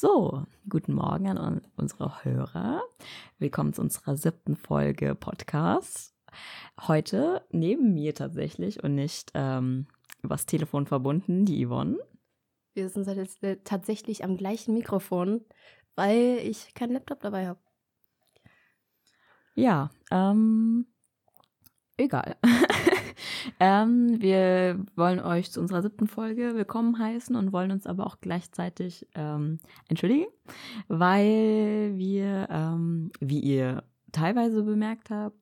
So, guten Morgen an unsere Hörer. Willkommen zu unserer siebten Folge Podcast. Heute neben mir tatsächlich und nicht ähm, übers Telefon verbunden, die Yvonne. Wir sind jetzt äh, tatsächlich am gleichen Mikrofon, weil ich keinen Laptop dabei habe. Ja, ähm, egal. ähm, wir wollen euch zu unserer siebten Folge willkommen heißen und wollen uns aber auch gleichzeitig ähm, entschuldigen, weil wir, ähm, wie ihr teilweise bemerkt habt,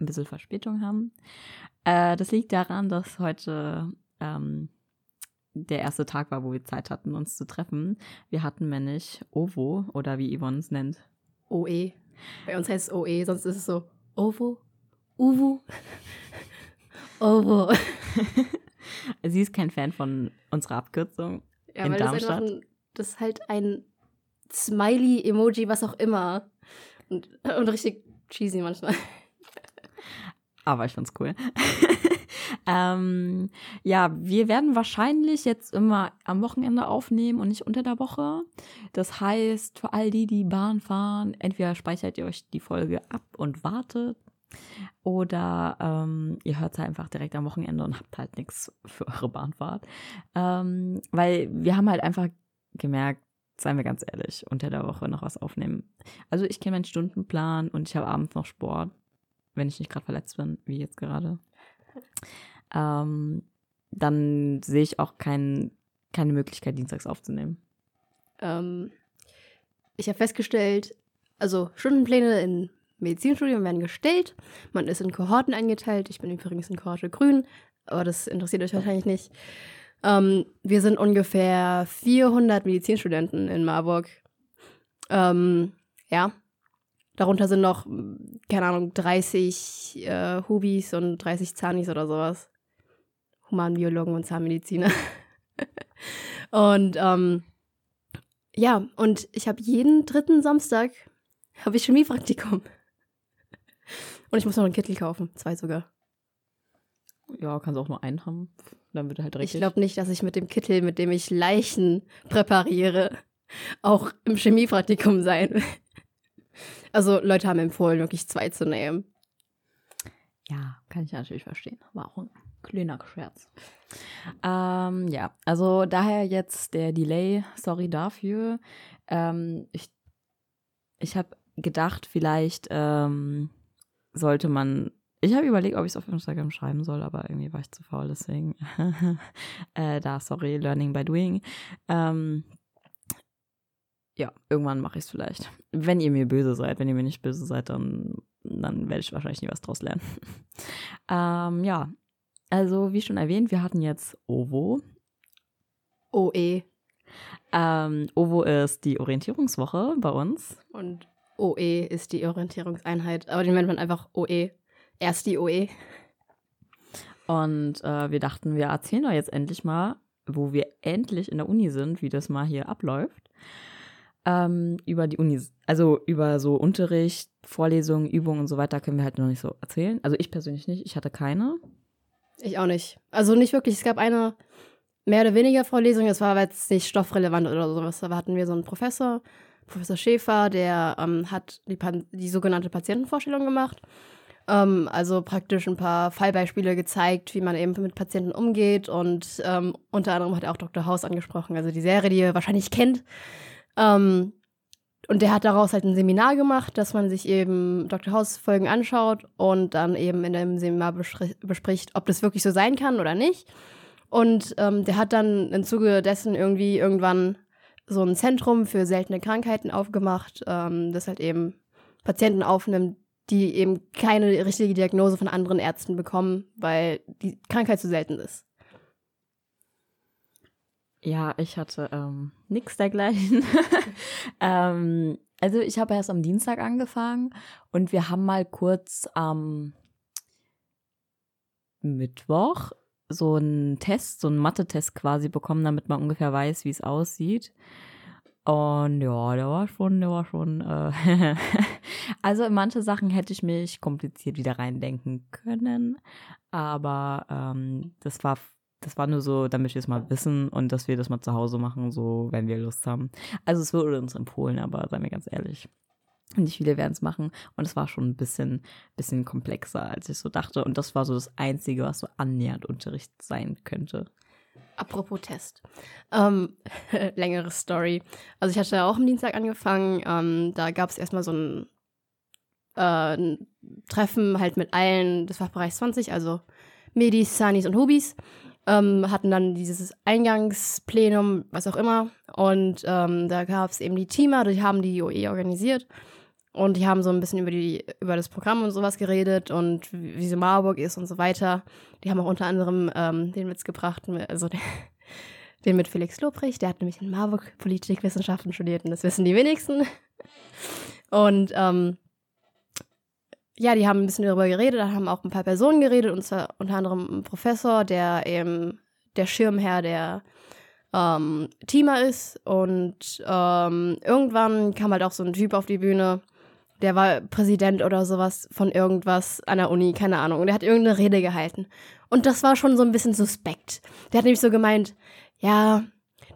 ein bisschen Verspätung haben. Äh, das liegt daran, dass heute ähm, der erste Tag war, wo wir Zeit hatten, uns zu treffen. Wir hatten nämlich OVO oder wie Yvonne es nennt. OE. Bei uns heißt es OE, sonst ist es so OVO, UVO. OVO. Sie ist kein Fan von unserer Abkürzung Ja, in weil das Darmstadt. einfach ein, das ist halt ein Smiley-Emoji, was auch immer. Und, und richtig cheesy manchmal. Aber ich fand's cool. ähm, ja, wir werden wahrscheinlich jetzt immer am Wochenende aufnehmen und nicht unter der Woche. Das heißt, für all die, die Bahn fahren, entweder speichert ihr euch die Folge ab und wartet oder ähm, ihr hört sie einfach direkt am Wochenende und habt halt nichts für eure Bahnfahrt. Ähm, weil wir haben halt einfach gemerkt, seien wir ganz ehrlich, unter der Woche noch was aufnehmen. Also ich kenne meinen Stundenplan und ich habe abends noch Sport wenn ich nicht gerade verletzt bin, wie jetzt gerade, ähm, dann sehe ich auch kein, keine Möglichkeit, dienstags aufzunehmen. Ähm, ich habe festgestellt, also Stundenpläne in Medizinstudium werden gestellt. Man ist in Kohorten eingeteilt. Ich bin übrigens in Kohorte Grün, aber das interessiert euch wahrscheinlich nicht. Ähm, wir sind ungefähr 400 Medizinstudenten in Marburg. Ähm, ja. Darunter sind noch, keine Ahnung, 30 äh, Hubis und 30 Zahnis oder sowas. Humanbiologen und Zahnmediziner. und ähm, ja, und ich habe jeden dritten Samstag habe ich Chemiepraktikum. Und ich muss noch einen Kittel kaufen, zwei sogar. Ja, kannst auch nur einen haben. Dann wird er halt richtig. Ich glaube nicht, dass ich mit dem Kittel, mit dem ich Leichen präpariere, auch im Chemiepraktikum sein will. Also Leute haben empfohlen, wirklich zwei zu nehmen. Ja, kann ich natürlich verstehen. War auch ein kleiner Scherz. Ähm, ja, also daher jetzt der Delay. Sorry dafür. Ähm, ich ich habe gedacht, vielleicht ähm, sollte man. Ich habe überlegt, ob ich es auf Instagram schreiben soll, aber irgendwie war ich zu faul, deswegen. äh, da, sorry, Learning by Doing. Ähm, ja, irgendwann mache ich es vielleicht. Wenn ihr mir böse seid, wenn ihr mir nicht böse seid, dann, dann werde ich wahrscheinlich nie was draus lernen. ähm, ja, also wie schon erwähnt, wir hatten jetzt OVO. OE. Ähm, OVO ist die Orientierungswoche bei uns. Und OE ist die Orientierungseinheit. Aber den nennt man einfach OE. Erst die. OE. Und äh, wir dachten, wir erzählen doch jetzt endlich mal, wo wir endlich in der Uni sind, wie das mal hier abläuft. Ähm, über die Uni, also über so Unterricht, Vorlesungen, Übungen und so weiter können wir halt noch nicht so erzählen. Also ich persönlich nicht, ich hatte keine. Ich auch nicht. Also nicht wirklich. Es gab eine mehr oder weniger Vorlesung, das war aber jetzt nicht stoffrelevant oder sowas. Da hatten wir so einen Professor, Professor Schäfer, der ähm, hat die, die sogenannte Patientenvorstellung gemacht. Ähm, also praktisch ein paar Fallbeispiele gezeigt, wie man eben mit Patienten umgeht. Und ähm, unter anderem hat er auch Dr. House angesprochen, also die Serie, die ihr wahrscheinlich kennt. Ähm, und der hat daraus halt ein Seminar gemacht, dass man sich eben Dr. House-Folgen anschaut und dann eben in dem Seminar bespricht, ob das wirklich so sein kann oder nicht. Und ähm, der hat dann im Zuge dessen irgendwie irgendwann so ein Zentrum für seltene Krankheiten aufgemacht, ähm, das halt eben Patienten aufnimmt, die eben keine richtige Diagnose von anderen Ärzten bekommen, weil die Krankheit zu selten ist. Ja, ich hatte ähm, nichts dergleichen. ähm, also ich habe erst am Dienstag angefangen und wir haben mal kurz am Mittwoch so einen Test, so einen Mathe-Test quasi bekommen, damit man ungefähr weiß, wie es aussieht. Und ja, der war schon, der war schon. Äh also in manche Sachen hätte ich mich kompliziert wieder reindenken können, aber ähm, das war das war nur so, damit wir es mal wissen und dass wir das mal zu Hause machen, so wenn wir Lust haben. Also es wurde uns empfohlen, aber seien wir ganz ehrlich. Nicht viele werden es machen. Und es war schon ein bisschen, bisschen komplexer, als ich so dachte. Und das war so das Einzige, was so annähernd Unterricht sein könnte. Apropos Test. Ähm, längere Story. Also ich hatte auch am Dienstag angefangen. Ähm, da gab es erstmal so ein, äh, ein, Treffen halt mit allen des Fachbereichs 20, also Medis, Sanis und Hubis. Ähm, hatten dann dieses Eingangsplenum, was auch immer. Und ähm, da gab es eben die Teamer, die haben die OE organisiert. Und die haben so ein bisschen über, die, über das Programm und sowas geredet und wie, so Marburg ist und so weiter. Die haben auch unter anderem ähm, den Witz gebracht, also den, den mit Felix Lobrecht. Der hat nämlich in Marburg Politikwissenschaften studiert und das wissen die wenigsten. Und ähm, ja, die haben ein bisschen darüber geredet, da haben auch ein paar Personen geredet, und zwar unter anderem ein Professor, der eben der Schirmherr der ähm, Teamer ist. Und ähm, irgendwann kam halt auch so ein Typ auf die Bühne, der war Präsident oder sowas von irgendwas an der Uni, keine Ahnung. Und der hat irgendeine Rede gehalten. Und das war schon so ein bisschen suspekt. Der hat nämlich so gemeint, ja,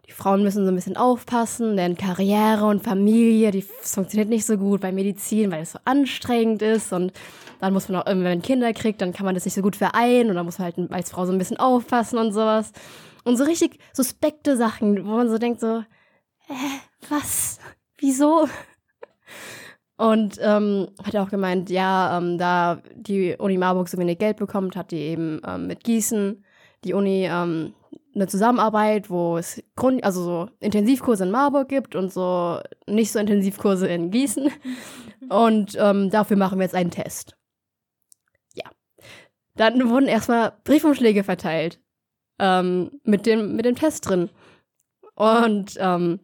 die Frauen müssen so ein bisschen aufpassen, denn Karriere und Familie, die funktioniert nicht so gut bei Medizin, weil es so anstrengend ist und dann muss man auch, wenn man Kinder kriegt, dann kann man das nicht so gut vereinen und dann muss man halt als Frau so ein bisschen aufpassen und sowas. Und so richtig suspekte Sachen, wo man so denkt so, äh, was? Wieso? Und ähm, hat er auch gemeint, ja, ähm, da die Uni Marburg so wenig Geld bekommt, hat die eben ähm, mit Gießen die Uni ähm, eine Zusammenarbeit, wo es Grund, also so Intensivkurse in Marburg gibt und so nicht so Intensivkurse in Gießen. Und ähm, dafür machen wir jetzt einen Test. Ja. Dann wurden erstmal Briefumschläge verteilt ähm, mit, dem, mit dem Test drin. Und ähm,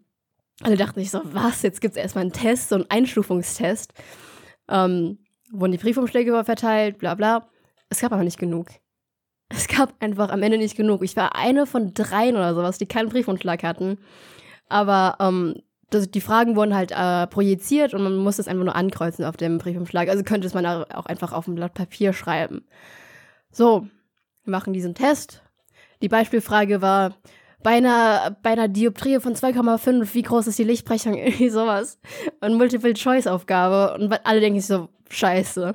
alle dachten sich so, was, jetzt gibt es erstmal einen Test, so einen Einstufungstest. Ähm, wurden die Briefumschläge verteilt, bla bla. Es gab aber nicht genug. Es gab einfach am Ende nicht genug. Ich war eine von dreien oder sowas, die keinen Briefumschlag hatten. Aber ähm, das, die Fragen wurden halt äh, projiziert und man musste es einfach nur ankreuzen auf dem Briefumschlag. Also könnte es man auch einfach auf ein Blatt Papier schreiben. So, wir machen diesen Test. Die Beispielfrage war, bei einer, bei einer Dioptrie von 2,5, wie groß ist die Lichtbrechung? Irgendwie sowas. Und Multiple-Choice-Aufgabe. Und alle denken sich so, scheiße.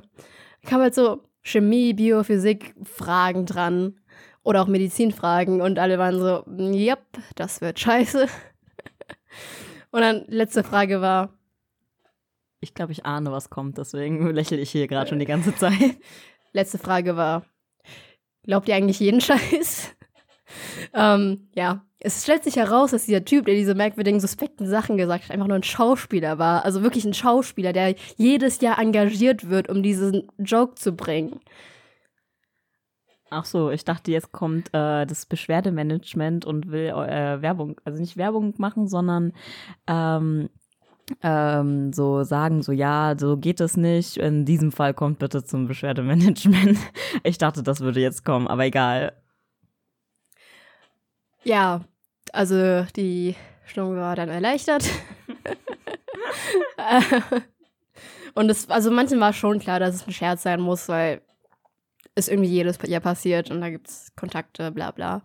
Kam halt so Chemie, Biophysik, Fragen dran. Oder auch Medizinfragen. Und alle waren so, yep, das wird scheiße. Und dann letzte Frage war. Ich glaube, ich ahne, was kommt, deswegen lächle ich hier gerade schon die ganze Zeit. Letzte Frage war, glaubt ihr eigentlich jeden Scheiß? Ähm, ja, es stellt sich heraus, dass dieser Typ, der diese merkwürdigen, suspekten Sachen gesagt hat, einfach nur ein Schauspieler war. Also wirklich ein Schauspieler, der jedes Jahr engagiert wird, um diesen Joke zu bringen. Ach so, ich dachte, jetzt kommt äh, das Beschwerdemanagement und will äh, Werbung, also nicht Werbung machen, sondern ähm, ähm, so sagen, so ja, so geht es nicht. In diesem Fall kommt bitte zum Beschwerdemanagement. Ich dachte, das würde jetzt kommen, aber egal. Ja, also die Stimmung war dann erleichtert. Und es, also manchen war schon klar, dass es ein Scherz sein muss, weil es irgendwie jedes Jahr passiert und da gibt es Kontakte, bla bla.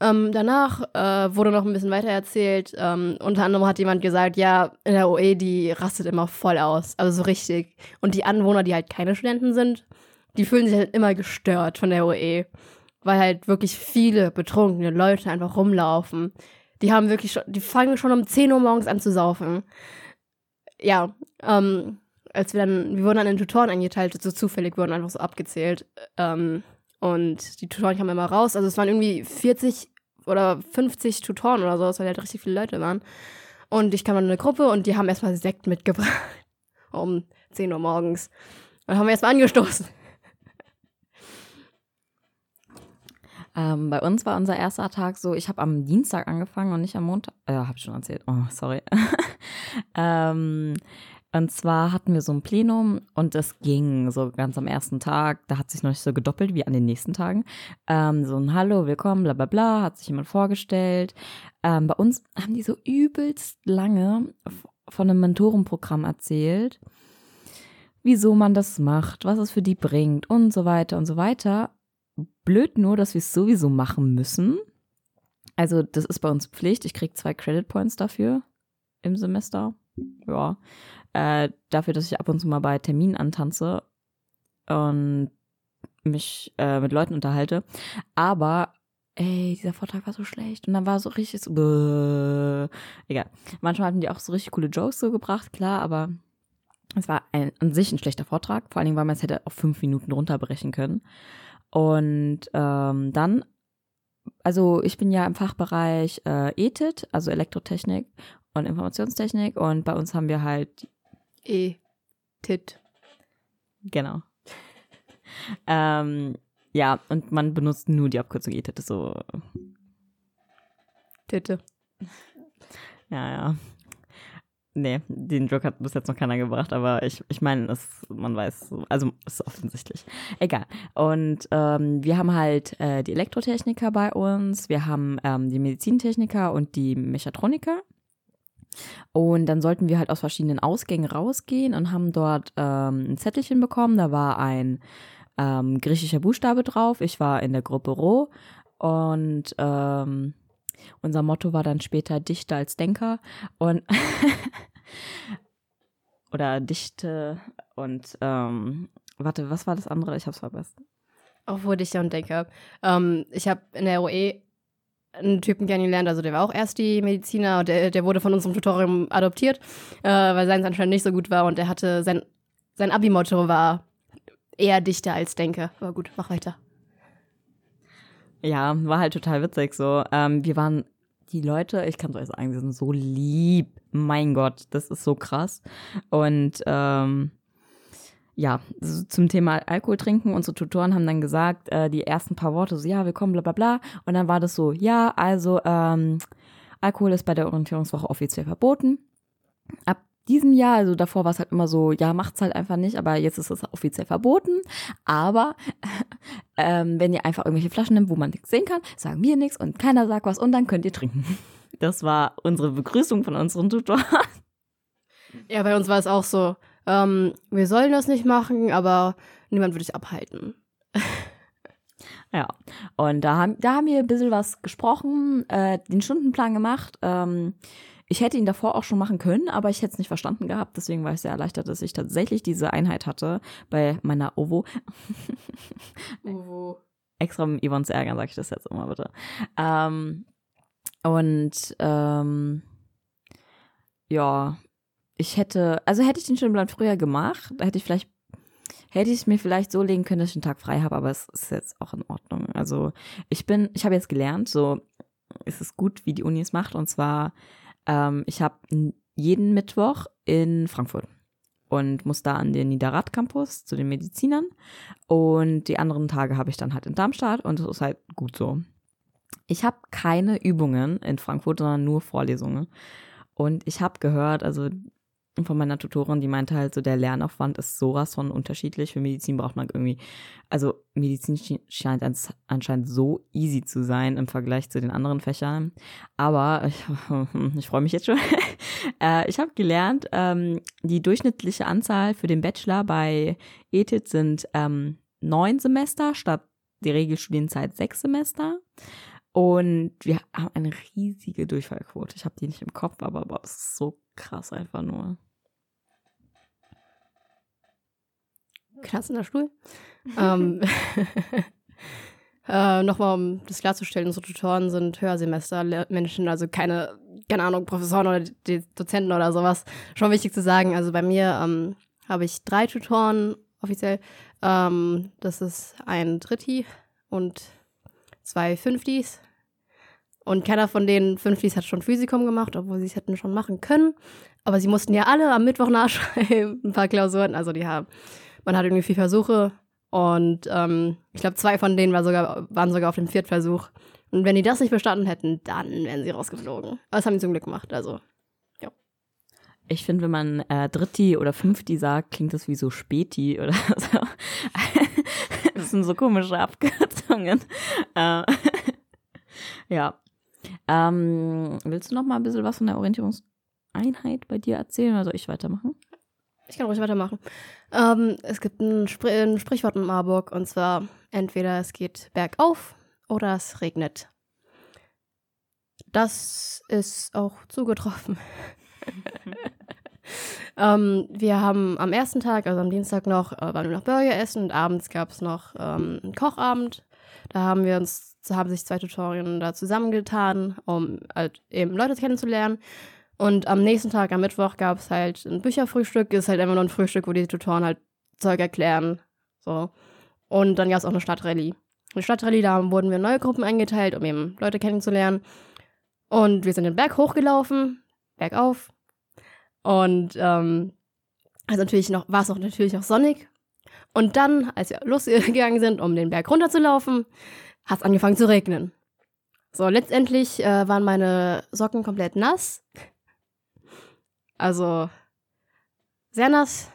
Ähm, danach äh, wurde noch ein bisschen weiter erzählt. Ähm, unter anderem hat jemand gesagt, ja, in der OE, die rastet immer voll aus. Also so richtig. Und die Anwohner, die halt keine Studenten sind, die fühlen sich halt immer gestört von der OE weil halt wirklich viele betrunkene Leute einfach rumlaufen. Die haben wirklich schon, die fangen schon um 10 Uhr morgens an zu saufen. Ja, ähm, als wir dann, wir wurden dann in Tutoren eingeteilt, so zufällig wurden einfach so abgezählt. Ähm, und die Tutoren kamen immer raus. Also es waren irgendwie 40 oder 50 Tutoren oder so, weil halt richtig viele Leute waren. Und ich kam in eine Gruppe und die haben erstmal Sekt mitgebracht. um 10 Uhr morgens. Und dann haben wir erstmal angestoßen. Ähm, bei uns war unser erster Tag so, ich habe am Dienstag angefangen und nicht am Montag. Äh, habe ich schon erzählt. Oh, sorry. ähm, und zwar hatten wir so ein Plenum und es ging so ganz am ersten Tag. Da hat sich noch nicht so gedoppelt wie an den nächsten Tagen. Ähm, so ein Hallo, willkommen, bla bla bla, hat sich jemand vorgestellt. Ähm, bei uns haben die so übelst lange von einem Mentorenprogramm erzählt, wieso man das macht, was es für die bringt und so weiter und so weiter. Blöd nur, dass wir es sowieso machen müssen. Also, das ist bei uns Pflicht. Ich kriege zwei Credit Points dafür im Semester. Ja. Äh, dafür, dass ich ab und zu mal bei Terminen antanze und mich äh, mit Leuten unterhalte. Aber ey, dieser Vortrag war so schlecht. Und dann war so richtig so, egal. Manchmal hatten die auch so richtig coole Jokes so gebracht, klar, aber es war ein, an sich ein schlechter Vortrag. Vor allen Dingen, weil man es hätte auf fünf Minuten runterbrechen können. Und ähm, dann, also ich bin ja im Fachbereich äh, ETIT, also Elektrotechnik und Informationstechnik. Und bei uns haben wir halt E-Tit. Genau. ähm, ja, und man benutzt nur die Abkürzung ETIT, so. Titte. Ja, ja. Nee, den Joke hat bis jetzt noch keiner gebracht, aber ich, ich meine, man weiß, also ist offensichtlich. Egal. Und ähm, wir haben halt äh, die Elektrotechniker bei uns, wir haben ähm, die Medizintechniker und die Mechatroniker. Und dann sollten wir halt aus verschiedenen Ausgängen rausgehen und haben dort ähm, ein Zettelchen bekommen. Da war ein ähm, griechischer Buchstabe drauf. Ich war in der Gruppe Rho und ähm, unser Motto war dann später Dichter als Denker und oder Dichte und ähm, warte, was war das andere? Ich hab's. Auch wo Dichter und Denker. Ähm, ich habe in der OE einen Typen kennengelernt, also der war auch erst die Mediziner und der, der wurde von unserem Tutorium adoptiert, äh, weil seins anscheinend nicht so gut war und er hatte sein, sein Abi-Motto war eher Dichter als Denker. Aber gut, mach weiter. Ja, war halt total witzig so. Ähm, wir waren die Leute, ich kann es euch sagen, die sind so lieb. Mein Gott, das ist so krass. Und ähm, ja, zum Thema Alkohol trinken, unsere Tutoren haben dann gesagt, äh, die ersten paar Worte so, ja, willkommen, bla bla bla. Und dann war das so, ja, also ähm, Alkohol ist bei der Orientierungswoche offiziell verboten. Ab diesem Jahr, also davor war es halt immer so, ja, macht's halt einfach nicht, aber jetzt ist es offiziell verboten. Aber ähm, wenn ihr einfach irgendwelche Flaschen nimmt, wo man nichts sehen kann, sagen wir nichts und keiner sagt was und dann könnt ihr trinken. Das war unsere Begrüßung von unseren Tutoren. Ja, bei uns war es auch so, ähm, wir sollen das nicht machen, aber niemand würde sich abhalten. Ja, und da haben, da haben wir ein bisschen was gesprochen, äh, den Stundenplan gemacht. Ähm, ich hätte ihn davor auch schon machen können, aber ich hätte es nicht verstanden gehabt. Deswegen war ich sehr erleichtert, dass ich tatsächlich diese Einheit hatte bei meiner OVO. OVO. Extra um Yvonne zu ärgern, sage ich das jetzt immer bitte. Ähm, und ähm, ja, ich hätte, also hätte ich den Stundenplan früher gemacht, da hätte ich vielleicht hätte ich es mir vielleicht so legen können, dass ich einen Tag frei habe, aber es ist jetzt auch in Ordnung. Also ich bin, ich habe jetzt gelernt, so ist es gut, wie die Uni es macht. Und zwar ähm, ich habe jeden Mittwoch in Frankfurt und muss da an den Niederrad Campus zu den Medizinern und die anderen Tage habe ich dann halt in Darmstadt und das ist halt gut so. Ich habe keine Übungen in Frankfurt, sondern nur Vorlesungen. Und ich habe gehört, also von meiner Tutorin, die meinte halt so, der Lernaufwand ist sowas von unterschiedlich. Für Medizin braucht man irgendwie, also Medizin scheint anscheinend so easy zu sein im Vergleich zu den anderen Fächern. Aber ich, ich freue mich jetzt schon. äh, ich habe gelernt, ähm, die durchschnittliche Anzahl für den Bachelor bei ETIT sind ähm, neun Semester statt die Regelstudienzeit sechs Semester. Und wir haben eine riesige Durchfallquote. Ich habe die nicht im Kopf, aber boah, das ist so krass einfach nur. Klasse Stuhl. ähm, äh, Nochmal, um das klarzustellen, unsere Tutoren sind Hörsemester-Menschen, also keine, keine Ahnung, Professoren oder die Dozenten oder sowas. Schon wichtig zu sagen, also bei mir ähm, habe ich drei Tutoren offiziell. Ähm, das ist ein Dritti und zwei Fünftis. Und keiner von den Fünftis hat schon Physikum gemacht, obwohl sie es hätten schon machen können. Aber sie mussten ja alle am Mittwoch nachschreiben, ein paar Klausuren. Also die haben man hat irgendwie vier Versuche und ähm, ich glaube, zwei von denen war sogar, waren sogar auf dem Viertversuch. Und wenn die das nicht bestanden hätten, dann wären sie rausgeflogen. Aber das haben die zum Glück gemacht, also, ja. Ich finde, wenn man äh, Dritti oder Fünfti sagt, klingt das wie so Späti oder so. das sind so komische Abkürzungen. Äh, ja. Ähm, willst du noch mal ein bisschen was von der Orientierungseinheit bei dir erzählen oder soll ich weitermachen? Ich kann ruhig weitermachen. Ähm, es gibt ein, Spr ein, Sprichwort in Marburg und zwar entweder es geht bergauf oder es regnet. Das ist auch zugetroffen. ähm, wir haben am ersten Tag, also am Dienstag noch, äh, waren wir noch Burger essen und abends gab es noch ähm, einen Kochabend. Da haben wir uns, haben sich zwei Tutorien da zusammengetan, um halt eben Leute kennenzulernen. Und am nächsten Tag, am Mittwoch, gab es halt ein Bücherfrühstück. Ist halt immer nur ein Frühstück, wo die Tutoren halt Zeug erklären. So. Und dann gab es auch eine Stadtrallye. Eine Stadtrallye, da wurden wir in neue Gruppen eingeteilt, um eben Leute kennenzulernen. Und wir sind den Berg hochgelaufen, bergauf. Und ähm, also natürlich noch, war es auch natürlich auch sonnig. Und dann, als wir losgegangen sind, um den Berg runterzulaufen, hat es angefangen zu regnen. So, letztendlich äh, waren meine Socken komplett nass. Also sehr nass.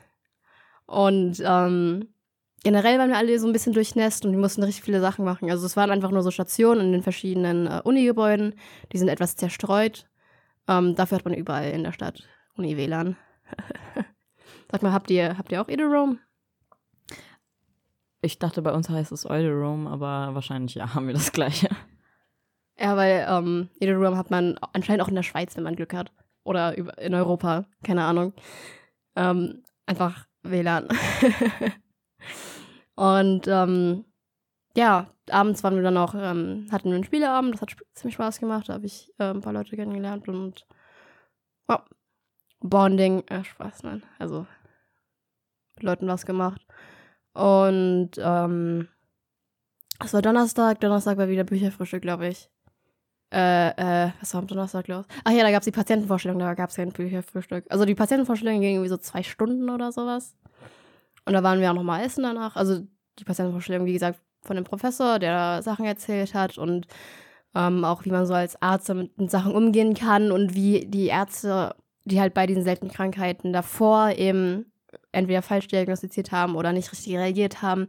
Und ähm, generell waren wir alle so ein bisschen durchnässt und wir mussten richtig viele Sachen machen. Also es waren einfach nur so Stationen in den verschiedenen äh, Uni-Gebäuden. Die sind etwas zerstreut. Ähm, dafür hat man überall in der Stadt Uni-WLAN. Sag mal, habt ihr, habt ihr auch Edelroam? Ich dachte, bei uns heißt es Edelroam, aber wahrscheinlich ja, haben wir das gleiche. Ja, weil ähm, Edelroam hat man anscheinend auch in der Schweiz, wenn man Glück hat. Oder in Europa, keine Ahnung. Ähm, einfach WLAN. Und ähm, ja, abends waren wir dann auch, ähm, hatten wir einen Spieleabend, das hat ziemlich Spaß gemacht, da habe ich äh, ein paar Leute kennengelernt und ja, Bonding, äh, Spaß, nein, also Leuten was gemacht. Und ähm, es war Donnerstag, Donnerstag war wieder Bücherfrühstück, glaube ich. Äh, äh, was war am Donnerstag los? Ach ja, da gab es die Patientenvorstellung, da gab es kein Bücherfrühstück. Also die Patientenvorstellung ging irgendwie so zwei Stunden oder sowas. Und da waren wir auch nochmal essen danach. Also die Patientenvorstellung, wie gesagt, von dem Professor, der Sachen erzählt hat und ähm, auch wie man so als Arzt mit Sachen umgehen kann und wie die Ärzte, die halt bei diesen seltenen Krankheiten davor eben entweder falsch diagnostiziert haben oder nicht richtig reagiert haben.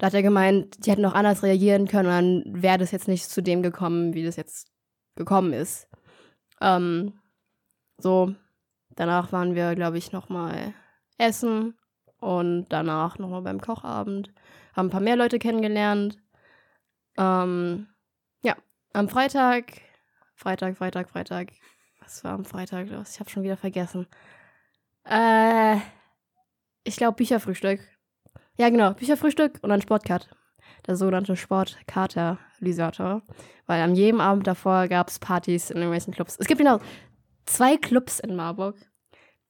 Da hat er gemeint, die hätten auch anders reagieren können und dann wäre das jetzt nicht zu dem gekommen, wie das jetzt gekommen ist. Ähm, so, danach waren wir, glaube ich, nochmal essen und danach nochmal beim Kochabend. Haben ein paar mehr Leute kennengelernt. Ähm, ja, am Freitag, Freitag, Freitag, Freitag. Was war am Freitag los? Ich habe schon wieder vergessen. Äh, ich glaube Bücherfrühstück. Ja, genau, Bücherfrühstück und dann Sportcut. Der sogenannte Sportkatalysator. Weil an jedem Abend davor gab es Partys in irgendwelchen Clubs. Es gibt genau zwei Clubs in Marburg.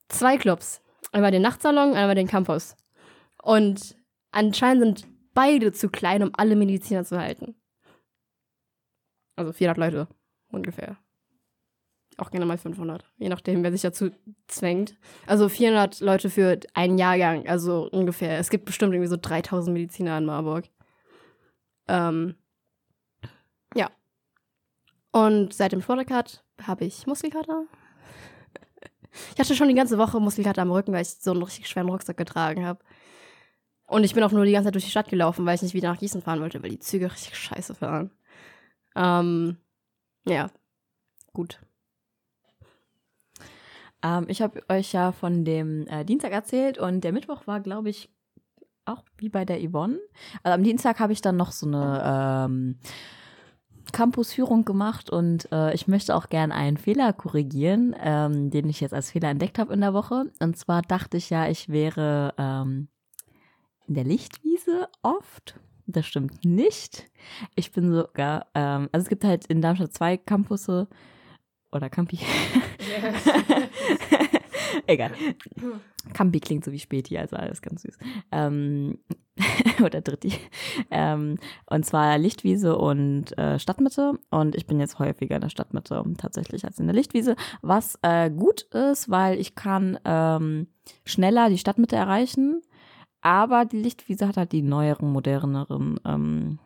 Zwei Clubs. Einmal den Nachtsalon, einmal den Campus. Und anscheinend sind beide zu klein, um alle Mediziner zu halten. Also 400 Leute ungefähr. Auch gerne mal 500, je nachdem, wer sich dazu zwängt. Also 400 Leute für einen Jahrgang, also ungefähr. Es gibt bestimmt irgendwie so 3000 Mediziner in Marburg. Ähm, ja. Und seit dem Sportcut habe ich Muskelkater. Ich hatte schon die ganze Woche Muskelkater am Rücken, weil ich so einen richtig schweren Rucksack getragen habe. Und ich bin auch nur die ganze Zeit durch die Stadt gelaufen, weil ich nicht wieder nach Gießen fahren wollte, weil die Züge richtig scheiße fahren. Ähm, ja, gut. Ähm, ich habe euch ja von dem äh, Dienstag erzählt und der Mittwoch war, glaube ich, auch wie bei der Yvonne. Also am Dienstag habe ich dann noch so eine ähm, Campusführung gemacht und äh, ich möchte auch gerne einen Fehler korrigieren, ähm, den ich jetzt als Fehler entdeckt habe in der Woche. Und zwar dachte ich ja, ich wäre ähm, in der Lichtwiese oft. Das stimmt nicht. Ich bin sogar, ähm, also es gibt halt in Darmstadt zwei Campusse oder Campi. Yes. Egal. Campi klingt so wie Späti, also alles ganz süß. Ähm, oder Dritti. Ähm, und zwar Lichtwiese und äh, Stadtmitte. Und ich bin jetzt häufiger in der Stadtmitte tatsächlich als in der Lichtwiese. Was äh, gut ist, weil ich kann ähm, schneller die Stadtmitte erreichen. Aber die Lichtwiese hat halt die neueren, moderneren ähm,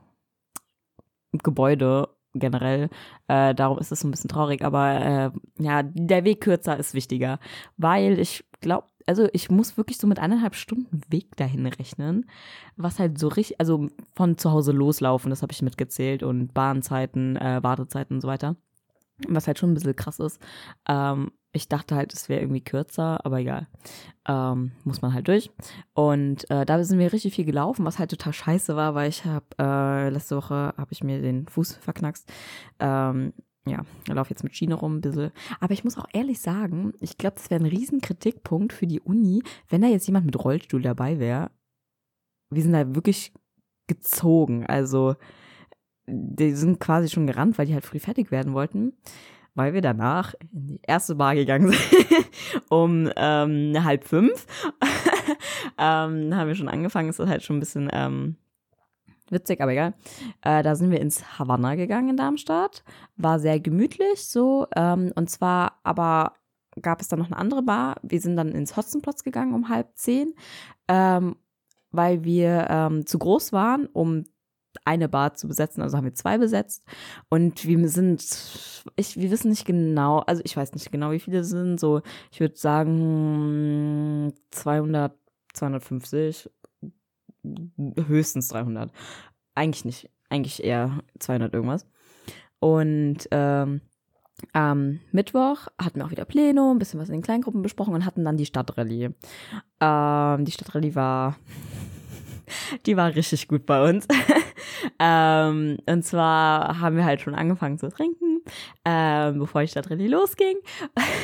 Gebäude generell. Äh, darum ist es ein bisschen traurig. Aber äh, ja, der Weg kürzer ist wichtiger. Weil ich glaube, also ich muss wirklich so mit eineinhalb Stunden Weg dahin rechnen, was halt so richtig, also von zu Hause loslaufen, das habe ich mitgezählt und Bahnzeiten, äh, Wartezeiten und so weiter, was halt schon ein bisschen krass ist. Ähm, Ich dachte halt, es wäre irgendwie kürzer, aber egal. Ähm, muss man halt durch. Und äh, da sind wir richtig viel gelaufen, was halt total scheiße war, weil ich habe äh, letzte Woche habe ich mir den Fuß verknackst. Ähm, ja, laufe jetzt mit Schiene rum ein bisschen. Aber ich muss auch ehrlich sagen, ich glaube, das wäre ein riesen Kritikpunkt für die Uni, wenn da jetzt jemand mit Rollstuhl dabei wäre. Wir sind da wirklich gezogen. Also, die sind quasi schon gerannt, weil die halt früh fertig werden wollten weil wir danach in die erste Bar gegangen sind um ähm, halb fünf. ähm, haben wir schon angefangen, ist das halt schon ein bisschen ähm, witzig, aber egal. Äh, da sind wir ins Havanna gegangen in Darmstadt. War sehr gemütlich so. Ähm, und zwar aber gab es dann noch eine andere Bar. Wir sind dann ins Hotzenplotz gegangen um halb zehn, ähm, weil wir ähm, zu groß waren, um eine Bar zu besetzen, also haben wir zwei besetzt. Und wir sind, ich, wir wissen nicht genau, also ich weiß nicht genau, wie viele sind. So, ich würde sagen 200, 250, höchstens 300. Eigentlich nicht, eigentlich eher 200 irgendwas. Und ähm, am Mittwoch hatten wir auch wieder Plenum, ein bisschen was in den Kleingruppen besprochen und hatten dann die Stadtrallye. Ähm, die Stadtrallye war die war richtig gut bei uns. ähm, und zwar haben wir halt schon angefangen zu trinken, ähm, bevor die Stadtrallye losging.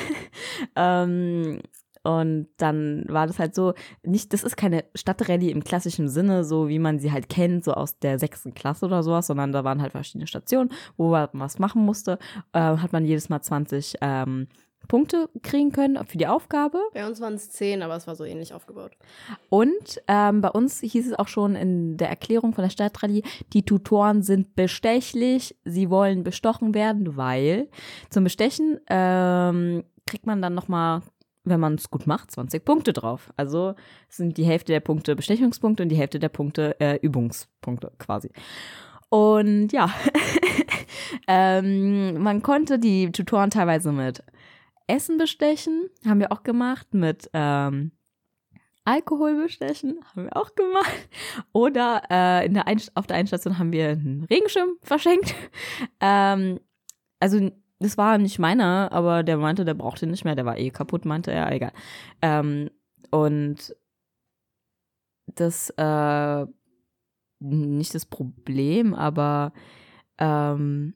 ähm, und dann war das halt so, nicht, das ist keine Stadtrallye im klassischen Sinne, so wie man sie halt kennt, so aus der sechsten Klasse oder sowas, sondern da waren halt verschiedene Stationen, wo man was machen musste. Äh, hat man jedes Mal 20 ähm, Punkte kriegen können für die Aufgabe. Bei uns waren es zehn, aber es war so ähnlich aufgebaut. Und ähm, bei uns hieß es auch schon in der Erklärung von der Stadtrallye, die Tutoren sind bestechlich, sie wollen bestochen werden, weil zum Bestechen ähm, kriegt man dann nochmal, wenn man es gut macht, 20 Punkte drauf. Also sind die Hälfte der Punkte Bestechungspunkte und die Hälfte der Punkte äh, Übungspunkte quasi. Und ja, ähm, man konnte die Tutoren teilweise mit Essen bestechen, haben wir auch gemacht, mit ähm, Alkohol bestechen, haben wir auch gemacht. Oder äh, in der auf der Einstation haben wir einen Regenschirm verschenkt. Ähm, also das war nicht meiner, aber der meinte, der brauchte nicht mehr, der war eh kaputt, meinte er, egal. Ähm, und das äh, nicht das Problem, aber ähm,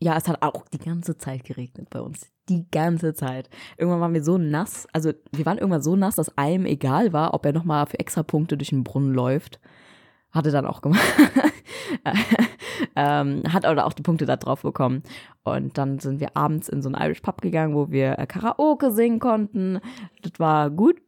ja, es hat auch die ganze Zeit geregnet bei uns. Die ganze Zeit. Irgendwann waren wir so nass, also wir waren irgendwann so nass, dass einem egal war, ob er nochmal für extra Punkte durch den Brunnen läuft. Hat er dann auch gemacht. ähm, hat aber auch die Punkte da drauf bekommen. Und dann sind wir abends in so einen Irish Pub gegangen, wo wir äh, Karaoke singen konnten. Das war gut.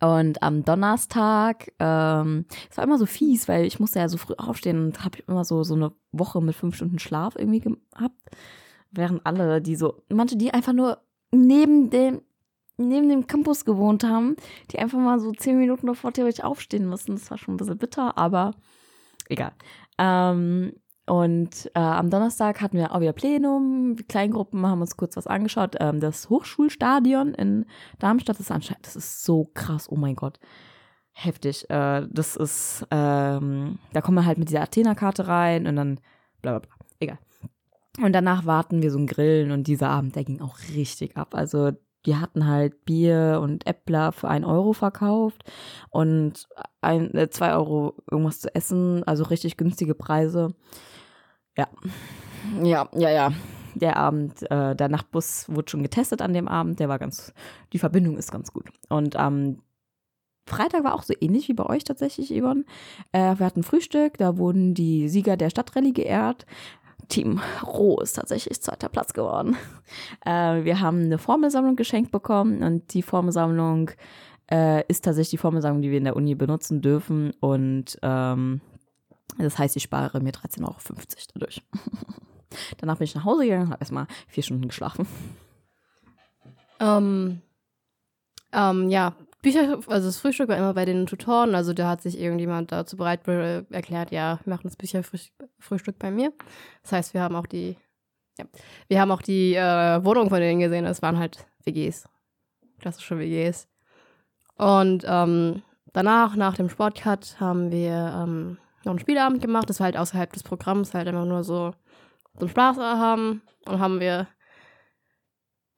Und am Donnerstag, ähm, es war immer so fies, weil ich musste ja so früh aufstehen und habe immer so, so eine Woche mit fünf Stunden Schlaf irgendwie gehabt. Während alle, die so, manche, die einfach nur neben dem, neben dem Campus gewohnt haben, die einfach mal so zehn Minuten davor theoretisch aufstehen müssen. Das war schon ein bisschen bitter, aber egal. Ähm, und äh, am Donnerstag hatten wir auch wieder Plenum, Kleingruppen, haben uns kurz was angeschaut. Ähm, das Hochschulstadion in Darmstadt ist anscheinend, das ist so krass, oh mein Gott. Heftig. Äh, das ist, ähm, da kommt man halt mit dieser Athena-Karte rein und dann bla bla bla. Egal. Und danach warten wir so ein Grillen und dieser Abend, der ging auch richtig ab. Also wir hatten halt Bier und Äppler für ein Euro verkauft und ein, äh, zwei Euro irgendwas zu essen, also richtig günstige Preise. Ja, ja, ja, ja. Der Abend, äh, der Nachtbus wurde schon getestet an dem Abend. Der war ganz, die Verbindung ist ganz gut. Und am ähm, Freitag war auch so ähnlich wie bei euch tatsächlich, Yvonne. Äh, wir hatten Frühstück, da wurden die Sieger der Stadtrallye geehrt. Team Roh ist tatsächlich zweiter Platz geworden. Äh, wir haben eine Formelsammlung geschenkt bekommen und die Formelsammlung äh, ist tatsächlich die Formelsammlung, die wir in der Uni benutzen dürfen. Und ähm, das heißt, ich spare mir 13,50 Euro dadurch. Danach bin ich nach Hause gegangen habe erstmal vier Stunden geschlafen. Ähm, ähm, ja, Bücher, also das Frühstück war immer bei den Tutoren, also da hat sich irgendjemand dazu bereit erklärt, ja, wir machen das Bücherfrühstück bei mir. Das heißt, wir haben auch die, ja, wir haben auch die äh, Wohnung von denen gesehen, das waren halt WGs, klassische WGs. Und ähm, danach, nach dem Sportcut, haben wir ähm, noch einen Spielabend gemacht. Das war halt außerhalb des Programms, halt einfach nur so zum Spaß haben. Und haben wir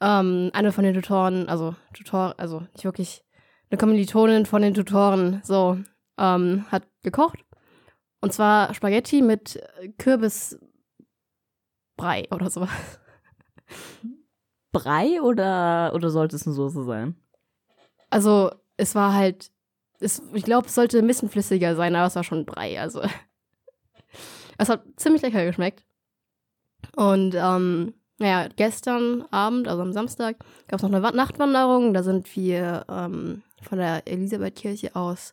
ähm, eine von den Tutoren, also Tutor, also nicht wirklich, eine Kommilitonin von den Tutoren, so, ähm, hat gekocht. Und zwar Spaghetti mit Kürbisbrei oder sowas. Brei oder, oder sollte es eine Soße sein? Also, es war halt, es, ich glaube, es sollte ein bisschen flüssiger sein, aber es war schon Brei, also. Es hat ziemlich lecker geschmeckt. Und, ähm, naja, gestern Abend, also am Samstag, gab es noch eine Nachtwanderung. Da sind wir ähm, von der Elisabethkirche aus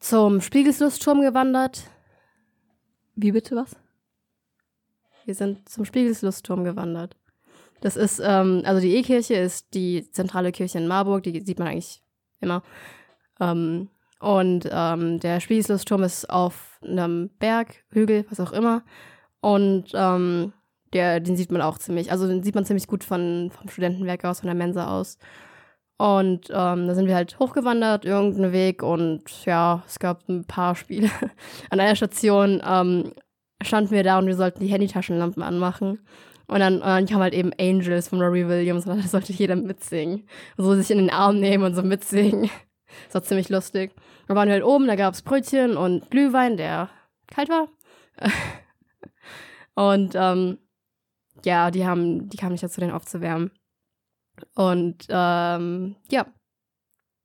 zum Spiegelslustturm gewandert. Wie bitte was? Wir sind zum Spiegelslustturm gewandert. Das ist, ähm, also die E-Kirche ist die zentrale Kirche in Marburg, die sieht man eigentlich immer. Ähm, und ähm, der Spiegelslustturm ist auf einem Berg, Hügel, was auch immer. Und ähm, der, den sieht man auch ziemlich, also den sieht man ziemlich gut von, vom Studentenwerk aus, von der Mensa aus. Und ähm, da sind wir halt hochgewandert, irgendeinen Weg und ja, es gab ein paar Spiele. An einer Station ähm, standen wir da und wir sollten die Handytaschenlampen anmachen. Und dann, und dann kam halt eben Angels von Robbie Williams und da sollte jeder mitsingen. So sich in den Arm nehmen und so mitsingen. Das war ziemlich lustig. Dann waren wir halt oben, da gab es Brötchen und Glühwein, der kalt war. und ähm, ja, die haben, die kamen nicht dazu, den aufzuwärmen. Und ähm, ja,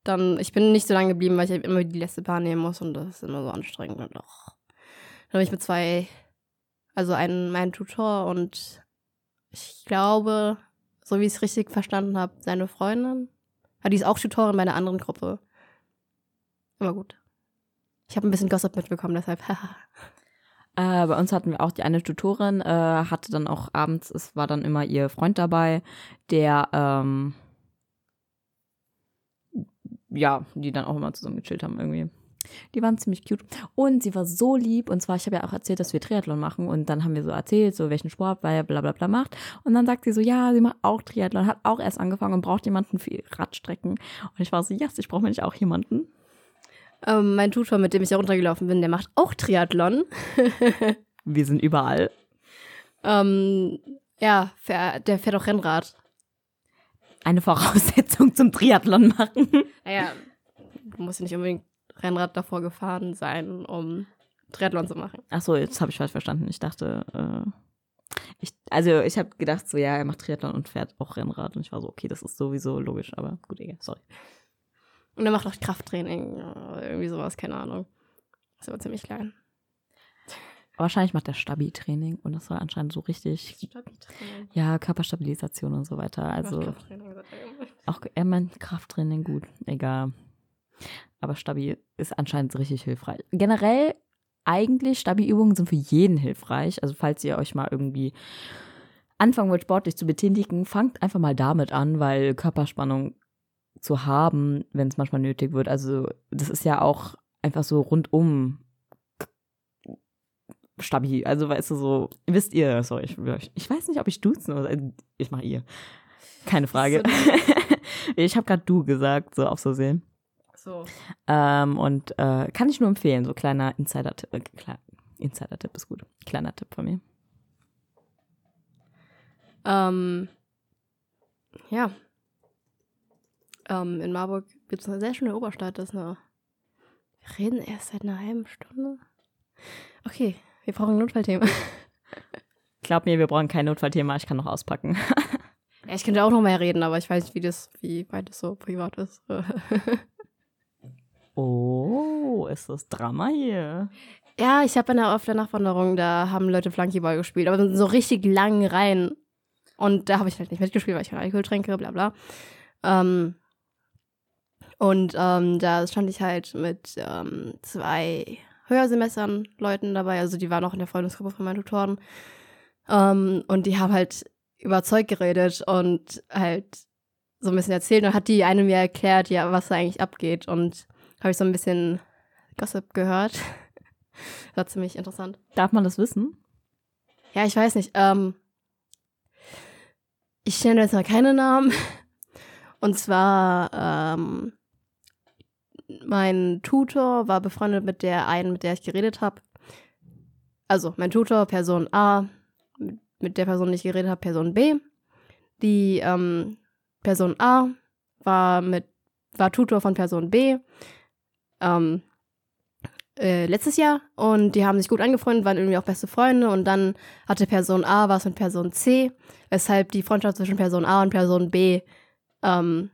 dann, ich bin nicht so lange geblieben, weil ich immer die letzte Bahn nehmen muss und das ist immer so anstrengend. Und auch. Dann habe ich mit zwei, also einen, meinen Tutor und ich glaube, so wie ich es richtig verstanden habe, seine Freundin. Ja, die ist auch Tutorin bei einer anderen Gruppe. Aber gut. Ich habe ein bisschen Gossip mitbekommen, deshalb. Äh, bei uns hatten wir auch die eine Tutorin, äh, hatte dann auch abends, es war dann immer ihr Freund dabei, der, ähm, ja, die dann auch immer zusammen gechillt haben irgendwie. Die waren ziemlich cute. Und sie war so lieb. Und zwar, ich habe ja auch erzählt, dass wir Triathlon machen. Und dann haben wir so erzählt, so welchen Sport, weil er bla bla bla macht. Und dann sagt sie so, ja, sie macht auch Triathlon, hat auch erst angefangen und braucht jemanden für Radstrecken. Und ich war so, yes, ich brauche nicht auch jemanden. Ähm, mein Tutor, mit dem ich heruntergelaufen bin, der macht auch Triathlon. Wir sind überall. Ähm, ja, der fährt auch Rennrad. Eine Voraussetzung zum Triathlon machen. Naja, du musst ja nicht unbedingt Rennrad davor gefahren sein, um Triathlon zu machen. Ach so, jetzt habe ich falsch verstanden. Ich dachte, äh, ich, also ich habe gedacht so, ja, er macht Triathlon und fährt auch Rennrad. Und ich war so, okay, das ist sowieso logisch, aber gut, egal, sorry. Und er macht auch Krafttraining, irgendwie sowas, keine Ahnung. Ist aber ziemlich klein. Wahrscheinlich macht er Stabi-Training und das soll anscheinend so richtig. Stabi-Training. Ja, Körperstabilisation und so weiter. Also Krafttraining, auch er meint Krafttraining gut, egal. Aber Stabi ist anscheinend richtig hilfreich. Generell eigentlich Stabi-Übungen sind für jeden hilfreich. Also falls ihr euch mal irgendwie anfangen wollt, sportlich zu betätigen, fangt einfach mal damit an, weil Körperspannung zu haben, wenn es manchmal nötig wird. Also das ist ja auch einfach so rundum stabil. Also weißt du so, wisst ihr, sorry, ich, ich weiß nicht, ob ich duzen oder ich mache ihr. Keine Frage. ich habe gerade du gesagt, so auf so sehen. So. Ähm, und äh, kann ich nur empfehlen, so kleiner Insider-Tipp. Äh, Insider-Tipp ist gut. Kleiner Tipp von mir. Ähm, ja, ähm, in Marburg gibt es eine sehr schöne Oberstadt. Das ist eine. Wir reden erst seit einer halben Stunde. Okay, wir brauchen ein Notfallthema. Glaub mir, wir brauchen kein Notfallthema. Ich kann noch auspacken. ja, ich könnte auch noch mehr reden, aber ich weiß nicht, wie das, wie weit das so privat ist. oh, ist das Drama hier? Ja, ich habe auf der Nachwanderung, da haben Leute Flunkyball gespielt, aber in so richtig langen Reihen. Und da habe ich halt nicht mitgespielt, weil ich keinen Alkohol trinke, bla bla. Ähm, und ähm, da stand ich halt mit ähm, zwei Höhersemestern Leuten dabei, also die waren auch in der Freundesgruppe von meinen Tutoren. Ähm, und die haben halt überzeugt geredet und halt so ein bisschen erzählt. Und hat die eine mir erklärt, ja, was da eigentlich abgeht. Und habe ich so ein bisschen Gossip gehört. war ziemlich interessant. Darf man das wissen? Ja, ich weiß nicht. Ähm, ich nenne jetzt mal keine Namen. Und zwar ähm, mein Tutor war befreundet mit der einen, mit der ich geredet habe. Also mein Tutor, Person A, mit der Person, die ich geredet habe, Person B. die ähm, Person A war mit war Tutor von Person B ähm, äh, letztes Jahr und die haben sich gut angefreundet, waren irgendwie auch beste Freunde und dann hatte Person A was mit Person C, weshalb die Freundschaft zwischen Person A und Person B ähm,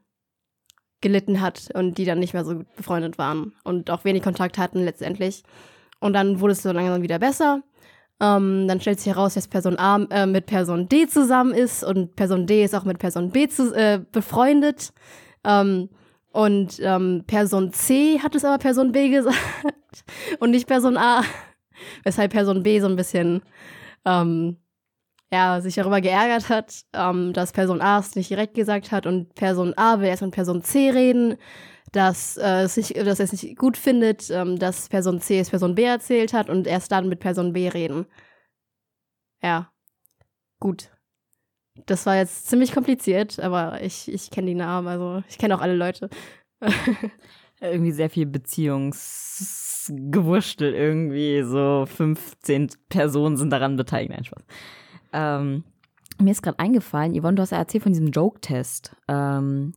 gelitten hat und die dann nicht mehr so gut befreundet waren und auch wenig Kontakt hatten letztendlich. Und dann wurde es so langsam wieder besser. Ähm, dann stellt sich heraus, dass Person A äh, mit Person D zusammen ist und Person D ist auch mit Person B zu, äh, befreundet. Ähm, und ähm, Person C hat es aber Person B gesagt und nicht Person A. Weshalb Person B so ein bisschen ähm, ja, sich darüber geärgert hat, ähm, dass Person A es nicht direkt gesagt hat und Person A will erst mit Person C reden, dass, äh, es nicht, dass er es nicht gut findet, ähm, dass Person C es Person B erzählt hat und erst dann mit Person B reden. Ja, gut. Das war jetzt ziemlich kompliziert, aber ich, ich kenne die Namen, also ich kenne auch alle Leute. irgendwie sehr viel Beziehungsgewurstel, irgendwie so 15 Personen sind daran beteiligt. Nein, Spaß. Ähm, mir ist gerade eingefallen, Yvonne, du hast ja erzählt von diesem Joke-Test. Ähm,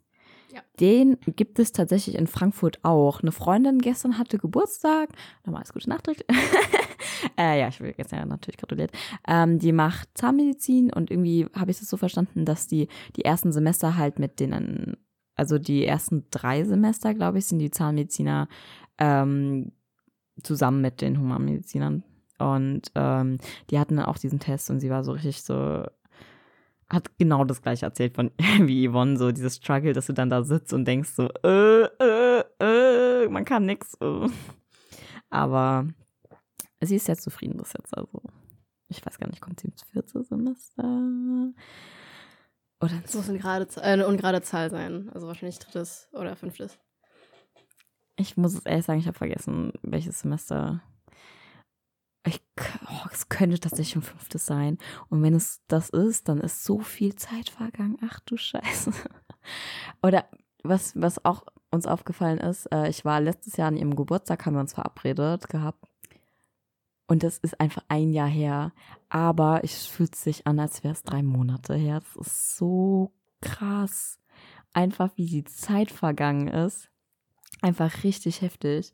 ja. Den gibt es tatsächlich in Frankfurt auch. Eine Freundin gestern hatte Geburtstag. Nochmal alles Gute Nachträglich. äh, ja, ich will gestern natürlich gratuliert. Ähm, die macht Zahnmedizin und irgendwie habe ich es so verstanden, dass die die ersten Semester halt mit denen, also die ersten drei Semester, glaube ich, sind die Zahnmediziner ähm, zusammen mit den Humanmedizinern und ähm, die hatten dann auch diesen Test und sie war so richtig so, hat genau das gleiche erzählt von wie Yvonne, so dieses Struggle, dass du dann da sitzt und denkst so, äh, äh, äh, man kann nix. Äh. Aber sie ist sehr zufrieden bis jetzt, also. Ich weiß gar nicht, kommt sie ins vierte Semester? Oder das muss eine, gerade, äh, eine ungerade Zahl sein. Also wahrscheinlich drittes oder fünftes. Ich muss es ehrlich sagen, ich habe vergessen, welches Semester ich, oh, es könnte tatsächlich schon fünftes sein. Und wenn es das ist, dann ist so viel Zeit vergangen. Ach du Scheiße. Oder was, was auch uns aufgefallen ist, äh, ich war letztes Jahr an ihrem Geburtstag, haben wir uns verabredet gehabt. Und das ist einfach ein Jahr her. Aber es fühlt sich an, als wäre es drei Monate her. Das ist so krass. Einfach wie die Zeit vergangen ist einfach richtig heftig.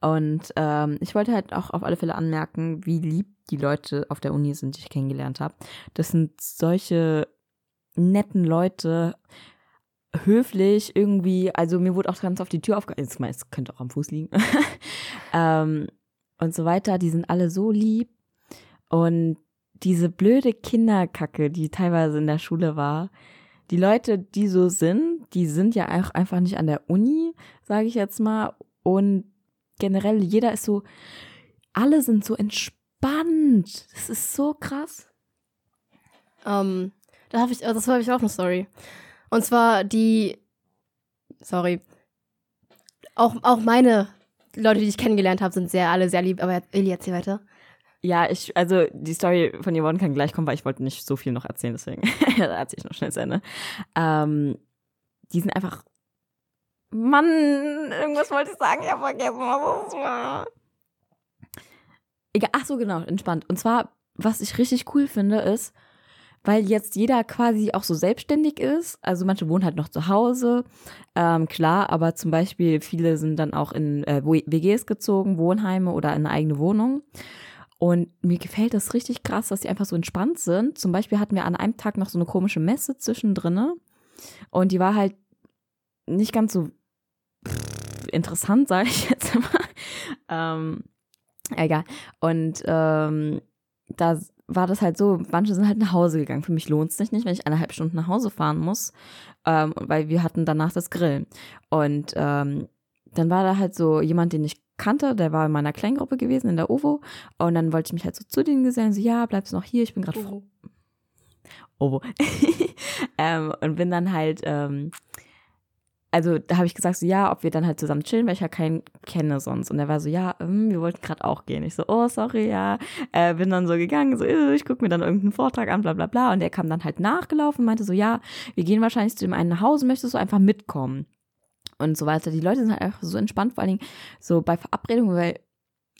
Und ähm, ich wollte halt auch auf alle Fälle anmerken, wie lieb die Leute auf der Uni sind, die ich kennengelernt habe. Das sind solche netten Leute, höflich irgendwie. Also mir wurde auch ganz auf die Tür aufgehalten. Es könnte auch am Fuß liegen. ähm, und so weiter. Die sind alle so lieb. Und diese blöde Kinderkacke, die teilweise in der Schule war, die Leute, die so sind, die sind ja auch einfach nicht an der Uni, sage ich jetzt mal. Und generell, jeder ist so, alle sind so entspannt. Das ist so krass. Ähm, da habe ich, das habe ich auch eine Story. Und zwar die, sorry, auch, auch meine Leute, die ich kennengelernt habe, sind sehr alle sehr lieb. Aber Eli, erzähl weiter. Ja, ich, also die Story von Yvonne kann gleich kommen, weil ich wollte nicht so viel noch erzählen, deswegen erzähle ich noch schnell zu Ende. Ähm, die sind einfach. Mann, irgendwas wollte ich sagen, ich habe vergessen, was es war. Egal, ach so, genau, entspannt. Und zwar, was ich richtig cool finde, ist, weil jetzt jeder quasi auch so selbstständig ist. Also manche wohnen halt noch zu Hause, ähm, klar, aber zum Beispiel viele sind dann auch in äh, WGs gezogen, Wohnheime oder in eine eigene Wohnung. Und mir gefällt das richtig krass, dass die einfach so entspannt sind. Zum Beispiel hatten wir an einem Tag noch so eine komische Messe zwischendrin. Und die war halt nicht ganz so interessant, sage ich jetzt mal. ähm, egal. Und ähm, da war das halt so, manche sind halt nach Hause gegangen. Für mich lohnt es sich nicht, wenn ich eineinhalb Stunden nach Hause fahren muss, ähm, weil wir hatten danach das Grillen. Und ähm, dann war da halt so jemand, den ich kannte, der war in meiner Kleingruppe gewesen, in der OVO. Und dann wollte ich mich halt so zu denen gesellen, so, ja, bleibst du noch hier, ich bin gerade froh. OVO. ähm, und bin dann halt, ähm, also da habe ich gesagt, so, ja, ob wir dann halt zusammen chillen, weil ich ja keinen kenne sonst. Und er war so, ja, ähm, wir wollten gerade auch gehen. Ich so, oh, sorry, ja. Äh, bin dann so gegangen, so, äh, ich gucke mir dann irgendeinen Vortrag an, bla bla bla. Und der kam dann halt nachgelaufen, meinte so, ja, wir gehen wahrscheinlich zu dem einen nach Hause, möchtest du einfach mitkommen? und so weiter. Die Leute sind halt einfach so entspannt, vor allen Dingen so bei Verabredungen, weil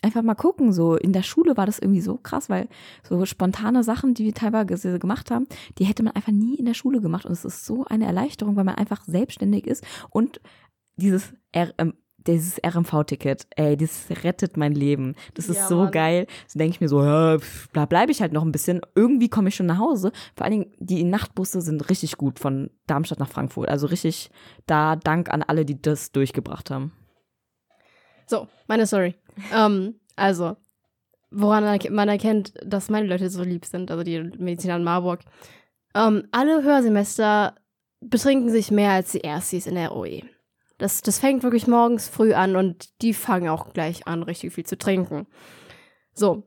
einfach mal gucken. So in der Schule war das irgendwie so krass, weil so spontane Sachen, die wir teilweise gemacht haben, die hätte man einfach nie in der Schule gemacht. Und es ist so eine Erleichterung, weil man einfach selbstständig ist und dieses ähm, dieses RMV-Ticket, ey, das rettet mein Leben. Das ist ja, so Mann. geil. So denke ich mir so, ja, da bleibe ich halt noch ein bisschen. Irgendwie komme ich schon nach Hause. Vor allen Dingen, die Nachtbusse sind richtig gut von Darmstadt nach Frankfurt. Also richtig da Dank an alle, die das durchgebracht haben. So, meine Story. ähm, also, woran man erkennt, dass meine Leute so lieb sind, also die Mediziner in Marburg. Ähm, alle Hörsemester betrinken sich mehr als die Erstis in der OE. Das, das fängt wirklich morgens früh an und die fangen auch gleich an, richtig viel zu trinken. So.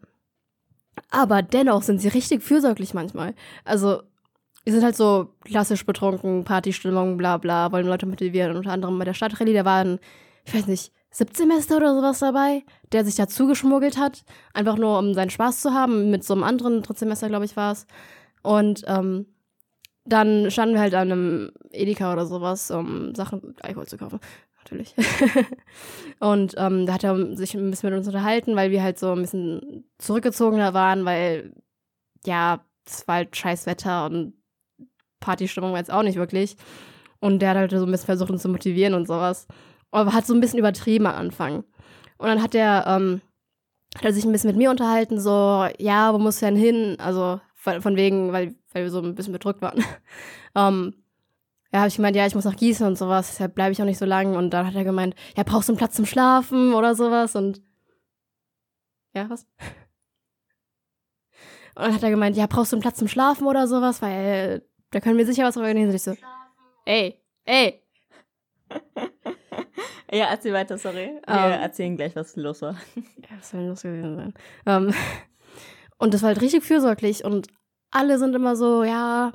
Aber dennoch sind sie richtig fürsorglich manchmal. Also, die sind halt so klassisch betrunken, Partystimmung, bla bla, wollen Leute motivieren. Unter anderem bei der Stadtrallye, da waren, ich weiß nicht, Siebtsemester oder sowas dabei, der sich dazu geschmuggelt hat, einfach nur um seinen Spaß zu haben, mit so einem anderen Drittsemester, glaube ich, war es. Und ähm, dann standen wir halt an einem Edeka oder sowas, um Sachen, Alkohol zu kaufen. Natürlich. und ähm, da hat er sich ein bisschen mit uns unterhalten, weil wir halt so ein bisschen zurückgezogener waren, weil, ja, es war halt scheiß Wetter und Partystimmung war jetzt auch nicht wirklich. Und der hat halt so ein bisschen versucht, uns zu motivieren und sowas. Aber hat so ein bisschen übertrieben am Anfang. Und dann hat er, ähm, hat er sich ein bisschen mit mir unterhalten, so, ja, wo musst du denn hin? Also von, von wegen, weil weil wir so ein bisschen bedrückt waren. ähm, ja, habe ich gemeint, ja, ich muss nach Gießen und sowas, deshalb bleibe ich auch nicht so lange. Und dann hat er gemeint, ja, brauchst du einen Platz zum Schlafen oder sowas? Und ja, was? Und dann hat er gemeint, ja, brauchst du einen Platz zum Schlafen oder sowas? Weil da können wir sicher was organisieren. Und ich so, ey, ey. ja, erzähl weiter, sorry. Wir um, ähm. erzählen gleich, was los war. Ja, was soll los gewesen sein? Um, ähm, und das war halt richtig fürsorglich und alle sind immer so, ja,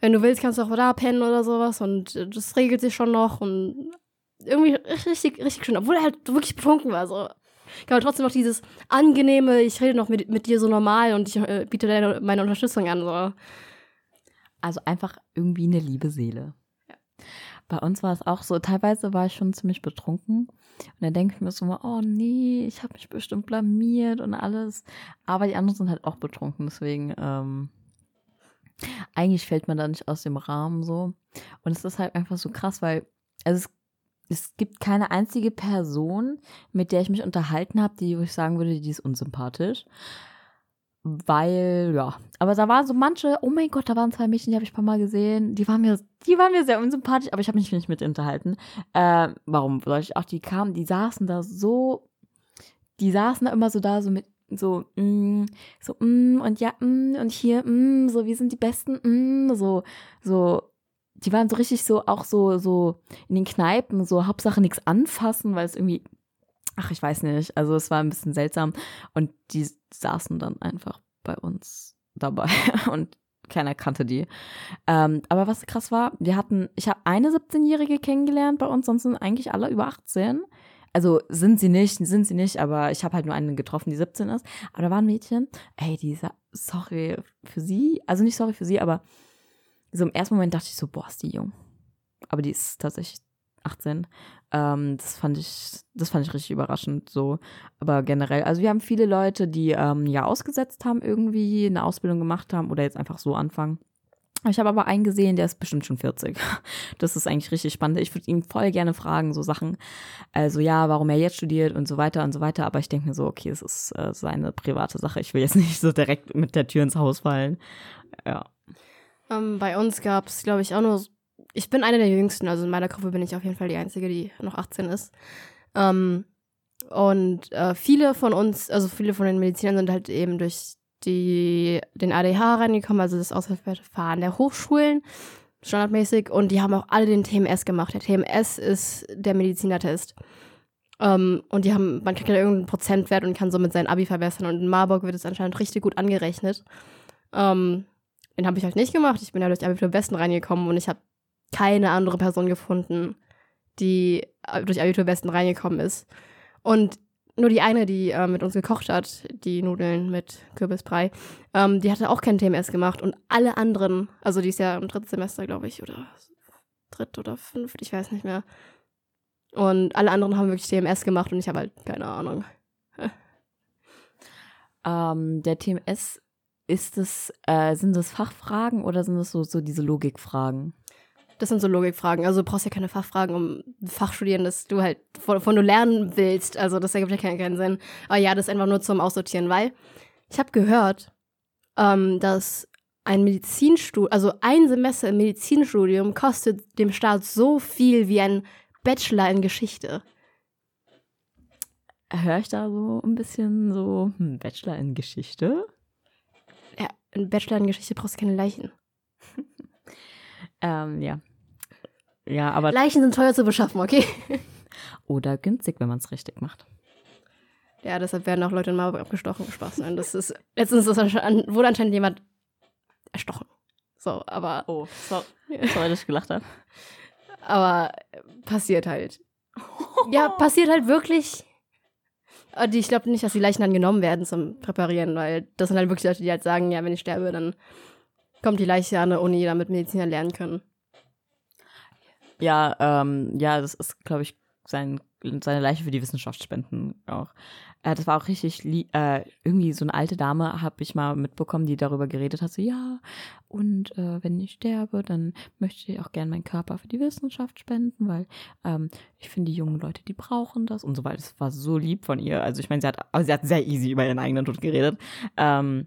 wenn du willst, kannst du auch da pennen oder sowas und äh, das regelt sich schon noch und irgendwie richtig, richtig schön, obwohl er halt wirklich betrunken war, so. Aber trotzdem noch dieses angenehme, ich rede noch mit, mit dir so normal und ich äh, biete dir meine Unterstützung an, so. Also einfach irgendwie eine liebe Seele. Ja. Bei uns war es auch so, teilweise war ich schon ziemlich betrunken. Und dann denke ich mir so, oh nee, ich habe mich bestimmt blamiert und alles. Aber die anderen sind halt auch betrunken, deswegen, ähm, eigentlich fällt man da nicht aus dem Rahmen so. Und es ist halt einfach so krass, weil also es, es gibt keine einzige Person, mit der ich mich unterhalten habe, die, wo ich sagen würde, die ist unsympathisch. Weil, ja, aber da waren so manche, oh mein Gott, da waren zwei Mädchen, die habe ich ein paar Mal gesehen, die waren mir, die waren mir sehr unsympathisch, aber ich habe mich nicht mit unterhalten. Äh, warum soll ich auch, die kamen, die saßen da so, die saßen da immer so da, so mit so, mm, so, mm, und ja, mm, und hier, mm, so, wir sind die Besten, mm, so, so, die waren so richtig so, auch so, so in den Kneipen, so Hauptsache nichts anfassen, weil es irgendwie, ach, ich weiß nicht, also es war ein bisschen seltsam und die saßen dann einfach bei uns dabei und keiner kannte die. Ähm, aber was krass war, wir hatten, ich habe eine 17-Jährige kennengelernt bei uns, sonst sind eigentlich alle über 18. Also sind sie nicht, sind sie nicht, aber ich habe halt nur eine getroffen, die 17 ist. Aber da war ein Mädchen, ey, die ist, sorry für sie, also nicht sorry für sie, aber so im ersten Moment dachte ich so, boah, ist die jung. Aber die ist tatsächlich 18. Ähm, das fand ich, das fand ich richtig überraschend so. Aber generell, also wir haben viele Leute, die ähm, ja ausgesetzt haben, irgendwie eine Ausbildung gemacht haben oder jetzt einfach so anfangen. Ich habe aber einen gesehen, der ist bestimmt schon 40. Das ist eigentlich richtig spannend. Ich würde ihn voll gerne fragen, so Sachen. Also ja, warum er jetzt studiert und so weiter und so weiter. Aber ich denke mir so, okay, es ist äh, seine private Sache. Ich will jetzt nicht so direkt mit der Tür ins Haus fallen. Ja. Ähm, bei uns gab es, glaube ich, auch nur. Ich bin eine der Jüngsten. Also in meiner Gruppe bin ich auf jeden Fall die Einzige, die noch 18 ist. Ähm, und äh, viele von uns, also viele von den Medizinern sind halt eben durch die den ADH reingekommen, also das Auswahlverfahren der Hochschulen, standardmäßig. Und die haben auch alle den TMS gemacht. Der TMS ist der Medizinertest. Um, ähm, und die haben, man kriegt ja irgendeinen Prozentwert und kann somit sein Abi verbessern. Und in Marburg wird es anscheinend richtig gut angerechnet. Um, ähm, den habe ich halt nicht gemacht. Ich bin ja durch Abitur Westen reingekommen und ich habe keine andere Person gefunden, die durch Abitur Westen reingekommen ist. Und nur die eine, die äh, mit uns gekocht hat, die Nudeln mit Kürbisbrei, ähm, die hatte auch kein TMS gemacht und alle anderen, also die ist ja im dritten Semester, glaube ich, oder dritt oder fünft, ich weiß nicht mehr. Und alle anderen haben wirklich TMS gemacht und ich habe halt keine Ahnung. ähm, der TMS, ist es, äh, sind das Fachfragen oder sind es so, so diese Logikfragen? Das sind so Logikfragen. Also du brauchst ja keine Fachfragen, um ein Fach studieren, das du halt, wovon du lernen willst. Also das ergibt ja keinen, keinen Sinn. Aber ja, das ist einfach nur zum Aussortieren, weil ich habe gehört, ähm, dass ein Medizinstudium, also ein Semester im Medizinstudium kostet dem Staat so viel wie ein Bachelor in Geschichte. Höre ich da so ein bisschen so, hm, Bachelor in Geschichte? Ja, ein Bachelor in Geschichte brauchst du keine Leichen. ähm, ja. Ja, aber. Leichen sind teuer zu beschaffen, okay? Oder günstig, wenn man es richtig macht. Ja, deshalb werden auch Leute in Marburg abgestochen. Spaß. Nein, das ist, letztens ist anscheinend, wurde anscheinend jemand erstochen. So, aber. Oh, sorry, sorry dass ich gelacht habe. Aber passiert halt. ja, passiert halt wirklich. Und ich glaube nicht, dass die Leichen dann genommen werden zum Präparieren, weil das sind halt wirklich Leute, die halt sagen, ja, wenn ich sterbe, dann kommt die Leiche an der Uni, damit Mediziner lernen können. Ja, ähm, ja, das ist, glaube ich, sein, seine Leiche für die Wissenschaft spenden auch. Äh, das war auch richtig, äh, irgendwie so eine alte Dame habe ich mal mitbekommen, die darüber geredet hat, so ja, und äh, wenn ich sterbe, dann möchte ich auch gerne meinen Körper für die Wissenschaft spenden, weil ähm, ich finde, die jungen Leute, die brauchen das und so weiter. Das war so lieb von ihr. Also ich meine, sie hat, also sie hat sehr easy über ihren eigenen Tod geredet. Ähm,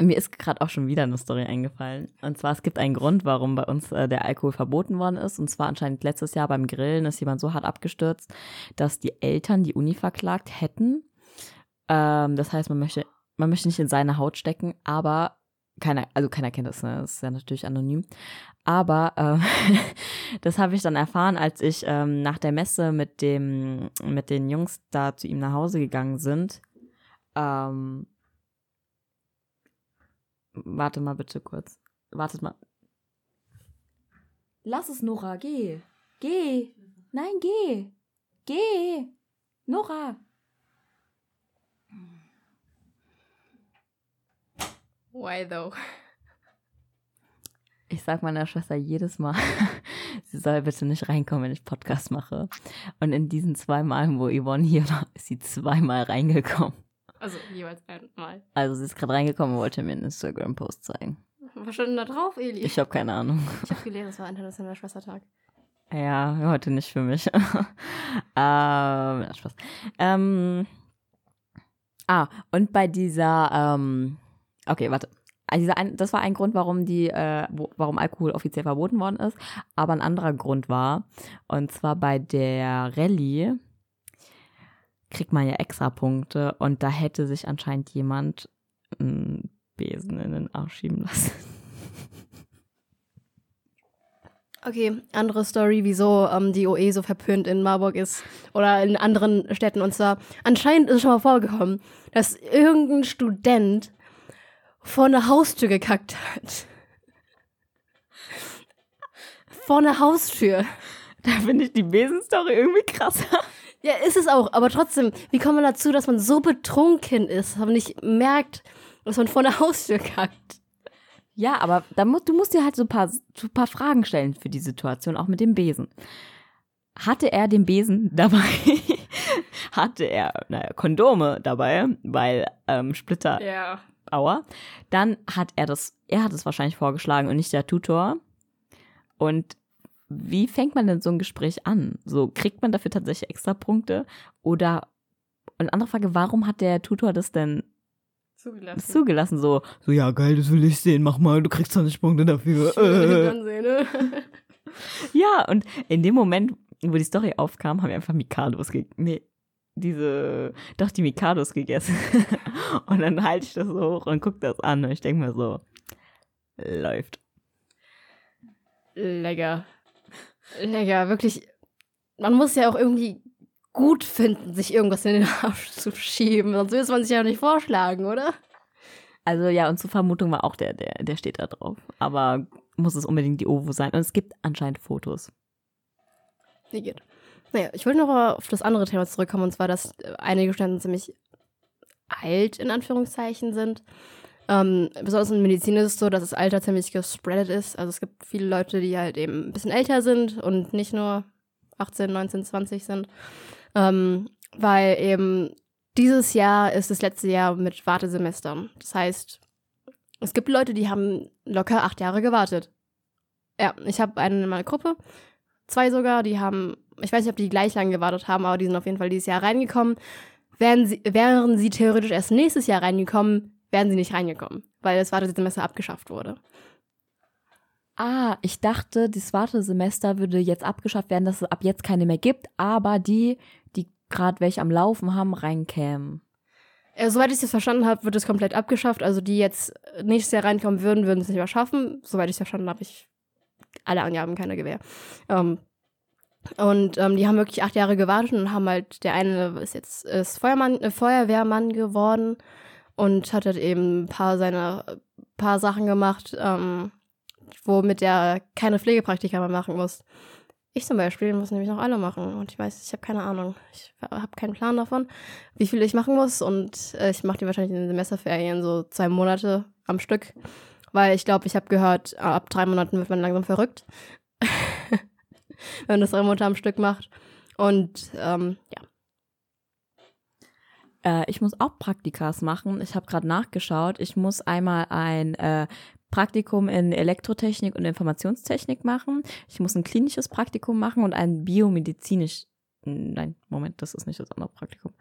mir ist gerade auch schon wieder eine Story eingefallen. Und zwar, es gibt einen Grund, warum bei uns äh, der Alkohol verboten worden ist. Und zwar anscheinend letztes Jahr beim Grillen ist jemand so hart abgestürzt, dass die Eltern die Uni verklagt hätten. Ähm, das heißt, man möchte, man möchte nicht in seine Haut stecken, aber keiner, also keiner kennt das, ne? Das ist ja natürlich anonym. Aber äh, das habe ich dann erfahren, als ich ähm, nach der Messe mit dem, mit den Jungs da zu ihm nach Hause gegangen sind. Ähm, Warte mal bitte kurz. Wartet mal. Lass es, Nora, geh. Geh. Nein, geh. Geh. Nora. Why though? Ich sag meiner Schwester jedes Mal, sie soll bitte nicht reinkommen, wenn ich Podcast mache. Und in diesen zwei Malen, wo Yvonne hier war, ist sie zweimal reingekommen. Also jeweils einmal. Also sie ist gerade reingekommen und wollte mir einen Instagram-Post zeigen. Was stand denn da drauf, Eli? Ich habe keine Ahnung. Ich habe gelesen, es war internationaler Schwestertag. Ja, heute nicht für mich. ähm, Spaß. Ähm, ah, und bei dieser, ähm, okay, warte. Also ein, das war ein Grund, warum die, äh, wo, warum Alkohol offiziell verboten worden ist. Aber ein anderer Grund war, und zwar bei der Rallye kriegt man ja extra Punkte und da hätte sich anscheinend jemand einen Besen in den Arsch schieben lassen. Okay, andere Story, wieso ähm, die OE so verpönt in Marburg ist oder in anderen Städten. Und zwar, anscheinend ist es schon mal vorgekommen, dass irgendein Student vor eine Haustür gekackt hat. vor eine Haustür. Da finde ich die Besenstory irgendwie krasser. Ja, ist es auch, aber trotzdem, wie kommt man dazu, dass man so betrunken ist, dass man nicht merkt, dass man vor der Haustür kackt? Ja, aber da mu du musst dir halt so ein, paar, so ein paar Fragen stellen für die Situation, auch mit dem Besen. Hatte er den Besen dabei? Hatte er naja, Kondome dabei, weil ähm, Splitter. Ja. Aua. Dann hat er das, er hat es wahrscheinlich vorgeschlagen und nicht der Tutor. Und wie fängt man denn so ein Gespräch an? So, kriegt man dafür tatsächlich extra Punkte? Oder, eine andere Frage, warum hat der Tutor das denn zugelassen? Zugelassen, so, so, ja, geil, das will ich sehen, mach mal, du kriegst 20 Punkte dafür. Ne? ja, und in dem Moment, wo die Story aufkam, haben wir einfach Mikados gegessen. Nee, diese, doch die Mikados gegessen. und dann halte ich das so hoch und gucke das an und ich denke mir so, läuft. Lecker. Lecker, wirklich. Man muss ja auch irgendwie gut finden, sich irgendwas in den Arsch zu schieben. Sonst will man sich ja nicht vorschlagen, oder? Also ja, und zur Vermutung war auch der, der, der steht da drauf. Aber muss es unbedingt die OVO sein. Und es gibt anscheinend Fotos. Wie geht. Naja, ich wollte noch auf das andere Thema zurückkommen, und zwar, dass einige Studenten ziemlich alt in Anführungszeichen sind. Ähm, besonders in Medizin ist es so, dass das Alter ziemlich gespreadet ist. Also es gibt viele Leute, die halt eben ein bisschen älter sind und nicht nur 18, 19, 20 sind. Ähm, weil eben dieses Jahr ist das letzte Jahr mit Wartesemestern. Das heißt, es gibt Leute, die haben locker acht Jahre gewartet. Ja, ich habe einen in meiner Gruppe, zwei sogar, die haben, ich weiß nicht, ob die gleich lange gewartet haben, aber die sind auf jeden Fall dieses Jahr reingekommen. Wären sie, wären sie theoretisch erst nächstes Jahr reingekommen, wären sie nicht reingekommen, weil das Wartesemester abgeschafft wurde. Ah, ich dachte, das Wartesemester würde jetzt abgeschafft werden, dass es ab jetzt keine mehr gibt, aber die, die gerade welche am Laufen haben, reinkämen. Ja, soweit ich das verstanden habe, wird es komplett abgeschafft. Also die jetzt nächstes Jahr reinkommen würden, würden es nicht mehr schaffen. Soweit ich es verstanden habe, ich alle Angaben keine Gewehr. Ähm, und ähm, die haben wirklich acht Jahre gewartet und haben halt, der eine ist jetzt ist Feuermann, äh, Feuerwehrmann geworden und hat halt eben ein paar seine paar Sachen gemacht, ähm, womit er keine Pflegepraktika mehr machen muss. Ich zum Beispiel muss nämlich noch alle machen und ich weiß, ich habe keine Ahnung. Ich habe keinen Plan davon, wie viele ich machen muss und äh, ich mache die wahrscheinlich in den Semesterferien so zwei Monate am Stück, weil ich glaube, ich habe gehört, ab drei Monaten wird man langsam verrückt, wenn man das drei Monate am Stück macht. Und ähm, ja, Äh, ich muss auch Praktikas machen. Ich habe gerade nachgeschaut. Ich muss einmal ein äh, Praktikum in Elektrotechnik und Informationstechnik machen. Ich muss ein klinisches Praktikum machen und ein biomedizinisch. Nein, Moment, das ist nicht das andere Praktikum.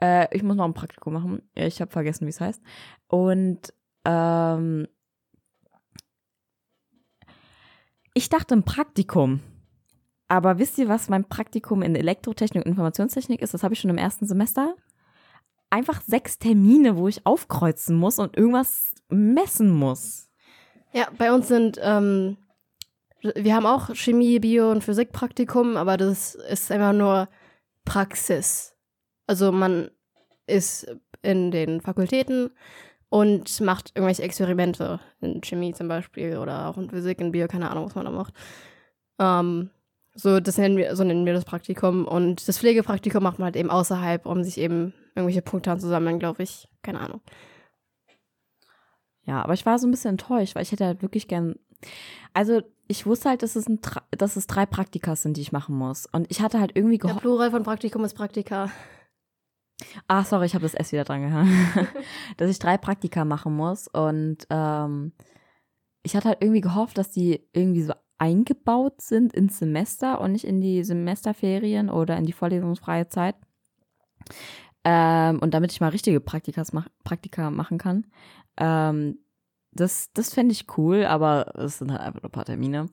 Äh, ich muss noch ein Praktikum machen. Ich habe vergessen, wie es heißt. Und ähm, ich dachte ein Praktikum. Aber wisst ihr, was mein Praktikum in Elektrotechnik und Informationstechnik ist? Das habe ich schon im ersten Semester. Einfach sechs Termine, wo ich aufkreuzen muss und irgendwas messen muss. Ja, bei uns sind, ähm, wir haben auch Chemie, Bio und Physikpraktikum, aber das ist einfach nur Praxis. Also man ist in den Fakultäten und macht irgendwelche Experimente in Chemie zum Beispiel oder auch in Physik, in Bio, keine Ahnung, was man da macht. Ähm, so, das nennen wir, so nennen wir das Praktikum. Und das Pflegepraktikum macht man halt eben außerhalb, um sich eben irgendwelche Punkte anzusammeln, glaube ich. Keine Ahnung. Ja, aber ich war so ein bisschen enttäuscht, weil ich hätte halt wirklich gern. Also, ich wusste halt, dass es, ein, dass es drei Praktikas sind, die ich machen muss. Und ich hatte halt irgendwie Der gehofft. Plural von Praktikum ist Praktika. Ah, sorry, ich habe das S wieder dran gehangen. dass ich drei Praktika machen muss. Und ähm, ich hatte halt irgendwie gehofft, dass die irgendwie so eingebaut sind ins Semester und nicht in die Semesterferien oder in die vorlesungsfreie Zeit. Ähm, und damit ich mal richtige Praktikas mach, Praktika machen kann. Ähm, das das fände ich cool, aber es sind halt einfach nur ein paar Termine.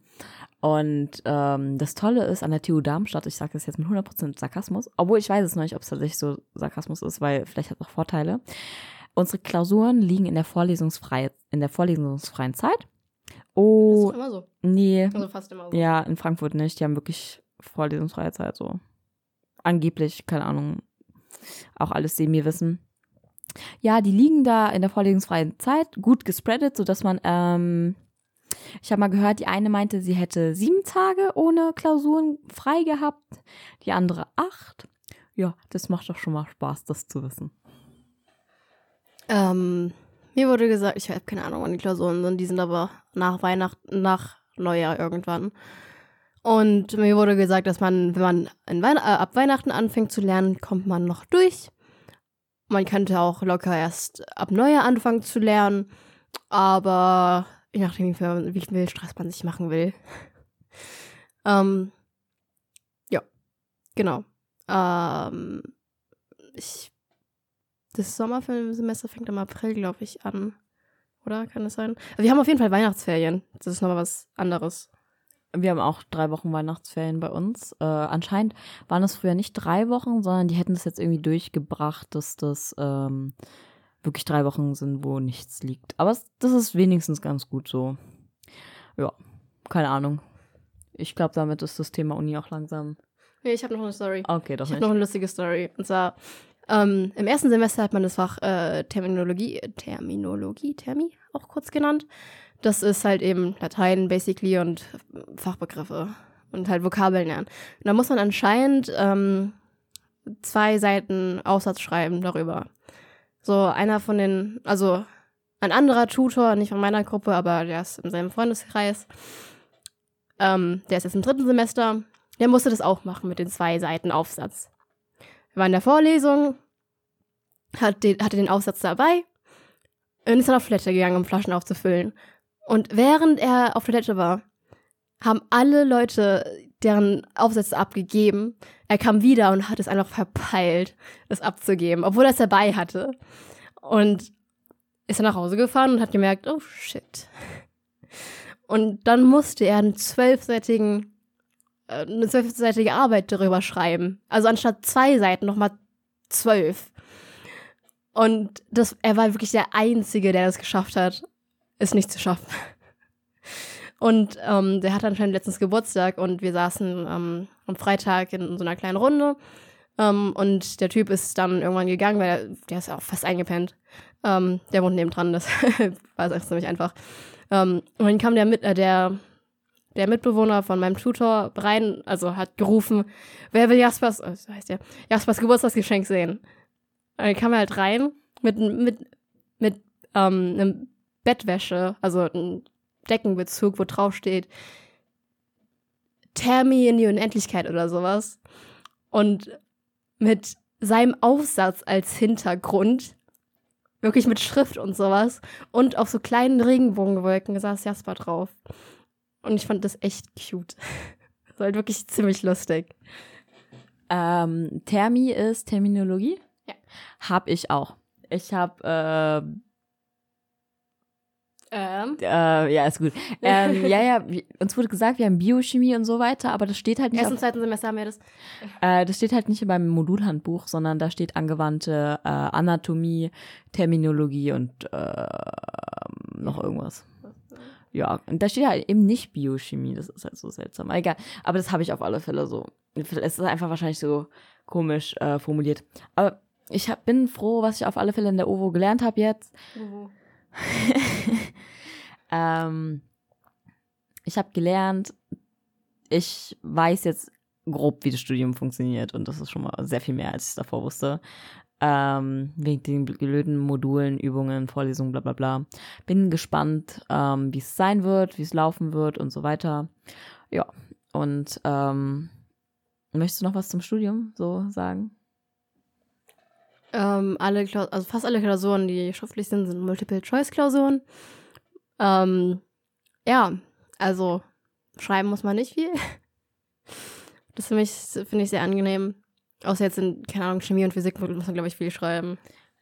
Und ähm, das Tolle ist an der TU Darmstadt, ich sage das jetzt mit 100% Sarkasmus, obwohl ich weiß es noch nicht, ob es tatsächlich so Sarkasmus ist, weil vielleicht hat es auch Vorteile. Unsere Klausuren liegen in der vorlesungsfreien, in der vorlesungsfreien Zeit. Das ist Oh, immer so. nee, Also fast immer so. ja, in Frankfurt nicht. Die haben wirklich vorlesungsfreie Zeit, so. Angeblich, keine Ahnung. Auch alles Semi-Wissen. Ja, die liegen da in der vorlesungsfreien Zeit, gut gespreadet, sodass man, ähm, ich habe mal gehört, die eine meinte, sie hätte sieben Tage ohne Klausuren frei gehabt, die andere acht. Ja, das macht doch schon mal Spaß, das zu wissen. Ähm, mir wurde gesagt, ich habe keine Ahnung, wann die Klausuren sind, die sind aber nach Weihnachten, nach Neujahr irgendwann. Und mir wurde gesagt, dass man, wenn man Weihn äh, ab Weihnachten anfängt zu lernen, kommt man noch durch. Man könnte auch locker erst ab Neujahr anfangen zu lernen, aber je nachdem, wie viel, wie viel Stress man sich machen will. ähm, ja, genau. Ähm, ich das Sommersemester fängt im April, glaube ich, an. Oder kann es sein? Wir haben auf jeden Fall Weihnachtsferien. Das ist nochmal was anderes. Wir haben auch drei Wochen Weihnachtsferien bei uns. Äh, anscheinend waren es früher nicht drei Wochen, sondern die hätten es jetzt irgendwie durchgebracht, dass das ähm, wirklich drei Wochen sind, wo nichts liegt. Aber das ist wenigstens ganz gut so. Ja, keine Ahnung. Ich glaube, damit ist das Thema Uni auch langsam. Nee, ich habe noch eine Story. Okay, doch ich habe nicht. noch eine lustige Story. Und zwar, ähm, im ersten Semester hat man das Fach äh, Terminologie, Terminologie, Termi, auch kurz genannt. Das ist halt eben Latein, basically, und Fachbegriffe. Und halt Vokabeln lernen. Und da muss man anscheinend ähm, zwei Seiten Aufsatz schreiben darüber. So, einer von den, also ein anderer Tutor, nicht von meiner Gruppe, aber der ist in seinem Freundeskreis. Ähm, der ist jetzt im dritten Semester. Der musste das auch machen mit den zwei Seiten Aufsatz. Wir waren in der Vorlesung hatte den Aufsatz dabei und ist dann auf Toilette gegangen, um Flaschen aufzufüllen. Und während er auf Toilette war, haben alle Leute deren Aufsätze abgegeben. Er kam wieder und hat es einfach verpeilt, es abzugeben, obwohl er es dabei hatte. Und ist dann nach Hause gefahren und hat gemerkt, oh shit. Und dann musste er einen zwölfseitigen, äh, eine zwölfseitige Arbeit darüber schreiben. Also anstatt zwei Seiten nochmal zwölf. Und das, er war wirklich der Einzige, der das geschafft hat, es nicht zu schaffen. Und ähm, der hatte anscheinend letztens Geburtstag und wir saßen ähm, am Freitag in so einer kleinen Runde. Ähm, und der Typ ist dann irgendwann gegangen, weil er, der ist auch fast eingepennt. Ähm, der wohnt nebendran, das war es ziemlich einfach. Ähm, und dann kam der, mit, äh, der, der Mitbewohner von meinem Tutor rein, also hat gerufen, wer will Jaspers, äh, so heißt der, Jaspers Geburtstagsgeschenk sehen? Und dann kam er halt rein mit, mit, mit ähm, einem Bettwäsche, also ein Deckenbezug, wo drauf steht Thermi in die Unendlichkeit oder sowas. Und mit seinem Aufsatz als Hintergrund, wirklich mit Schrift und sowas, und auf so kleinen Regenbogenwolken saß Jasper drauf. Und ich fand das echt cute. Das war halt wirklich ziemlich lustig. Ähm, Thermi ist Terminologie? Ja. Hab ich auch. Ich hab äh, Ähm, Äh, ja, ist gut. Ähm, ja, ja, uns wurde gesagt, wir haben Biochemie und so weiter, aber das steht halt nicht, ersten, auf, zweiten Semester haben wir das. äh, das steht halt nicht beim Modulhandbuch, sondern da steht angewandte äh, Anatomie, Terminologie und äh, noch irgendwas. Ja, und da steht halt eben nicht Biochemie, das ist halt so seltsam. Egal, aber das habe ich auf alle Fälle so. Es ist einfach wahrscheinlich so komisch äh, formuliert. Aber ich hab, bin froh, was ich auf alle Fälle in der OVO gelernt habe jetzt. ähm, ich habe gelernt, ich weiß jetzt grob, wie das Studium funktioniert und das ist schon mal sehr viel mehr, als ich davor wusste. Ähm, wegen den blöden Modulen, Übungen, Vorlesungen, bla bla bla. Bin gespannt, ähm, wie es sein wird, wie es laufen wird und so weiter. Ja, und ähm, möchtest du noch was zum Studium so sagen? Ähm, alle Klaus also fast alle Klausuren, die schriftlich sind, sind Multiple-Choice-Klausuren. Ähm, ja, also schreiben muss man nicht viel. Das finde ich, finde ich sehr angenehm. Außer jetzt in, keine Ahnung, Chemie und Physik muss man, glaube ich, viel schreiben.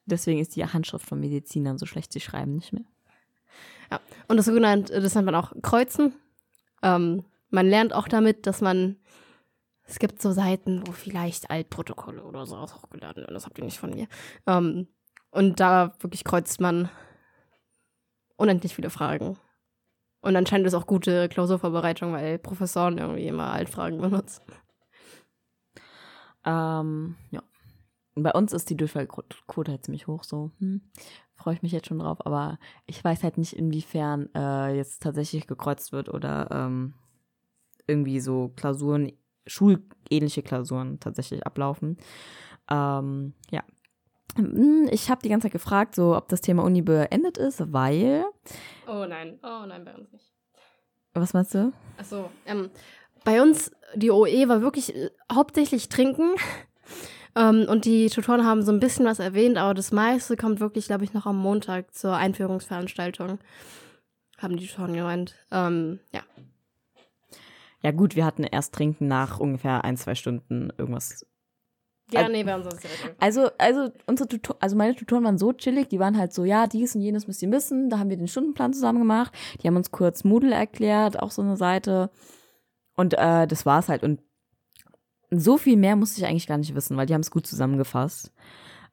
Deswegen ist die Handschrift von Medizinern so schlecht, sie schreiben nicht mehr. Und das sogenannte, das nennt man auch Kreuzen. Ähm, man lernt auch damit, dass man, es gibt so Seiten, wo vielleicht Altprotokolle oder sowas hochgeladen werden. Das habt ihr nicht von mir. Ähm, und da wirklich kreuzt man unendlich viele Fragen. Und anscheinend ist auch gute Klausurvorbereitung, weil Professoren irgendwie immer Altfragen benutzen. Ähm, ja. Bei uns ist die Durchfallquote halt ziemlich hoch, so. Hm, Freue ich mich jetzt schon drauf, aber ich weiß halt nicht, inwiefern äh, jetzt tatsächlich gekreuzt wird oder ähm, irgendwie so Klausuren, schulähnliche Klausuren tatsächlich ablaufen. Ähm, ja. Hm, Ich habe die ganze Zeit gefragt, so ob das Thema Uni beendet ist, weil. Oh nein, oh nein, bei uns nicht. Was meinst du? Achso, ähm, bei uns, die OE war wirklich äh, hauptsächlich trinken. ähm, und die Tutoren haben so ein bisschen was erwähnt, aber das meiste kommt wirklich, glaube ich, noch am Montag zur Einführungsveranstaltung. Haben die Tutoren gemeint. Ähm, ja. Ja, gut, wir hatten erst Trinken nach ungefähr ein, zwei Stunden irgendwas Ja, Also- nee, bei uns ist direkt. Also, also unsere Tutor also meine Tutoren waren so chillig, die waren halt so, ja, dies und jenes müsst ihr wissen. Da haben wir den Stundenplan zusammen gemacht. Die haben uns kurz Moodle erklärt, auch so eine Seite. Und äh, das war's halt. Und so viel mehr musste ich eigentlich gar nicht wissen, weil die haben es gut zusammengefasst.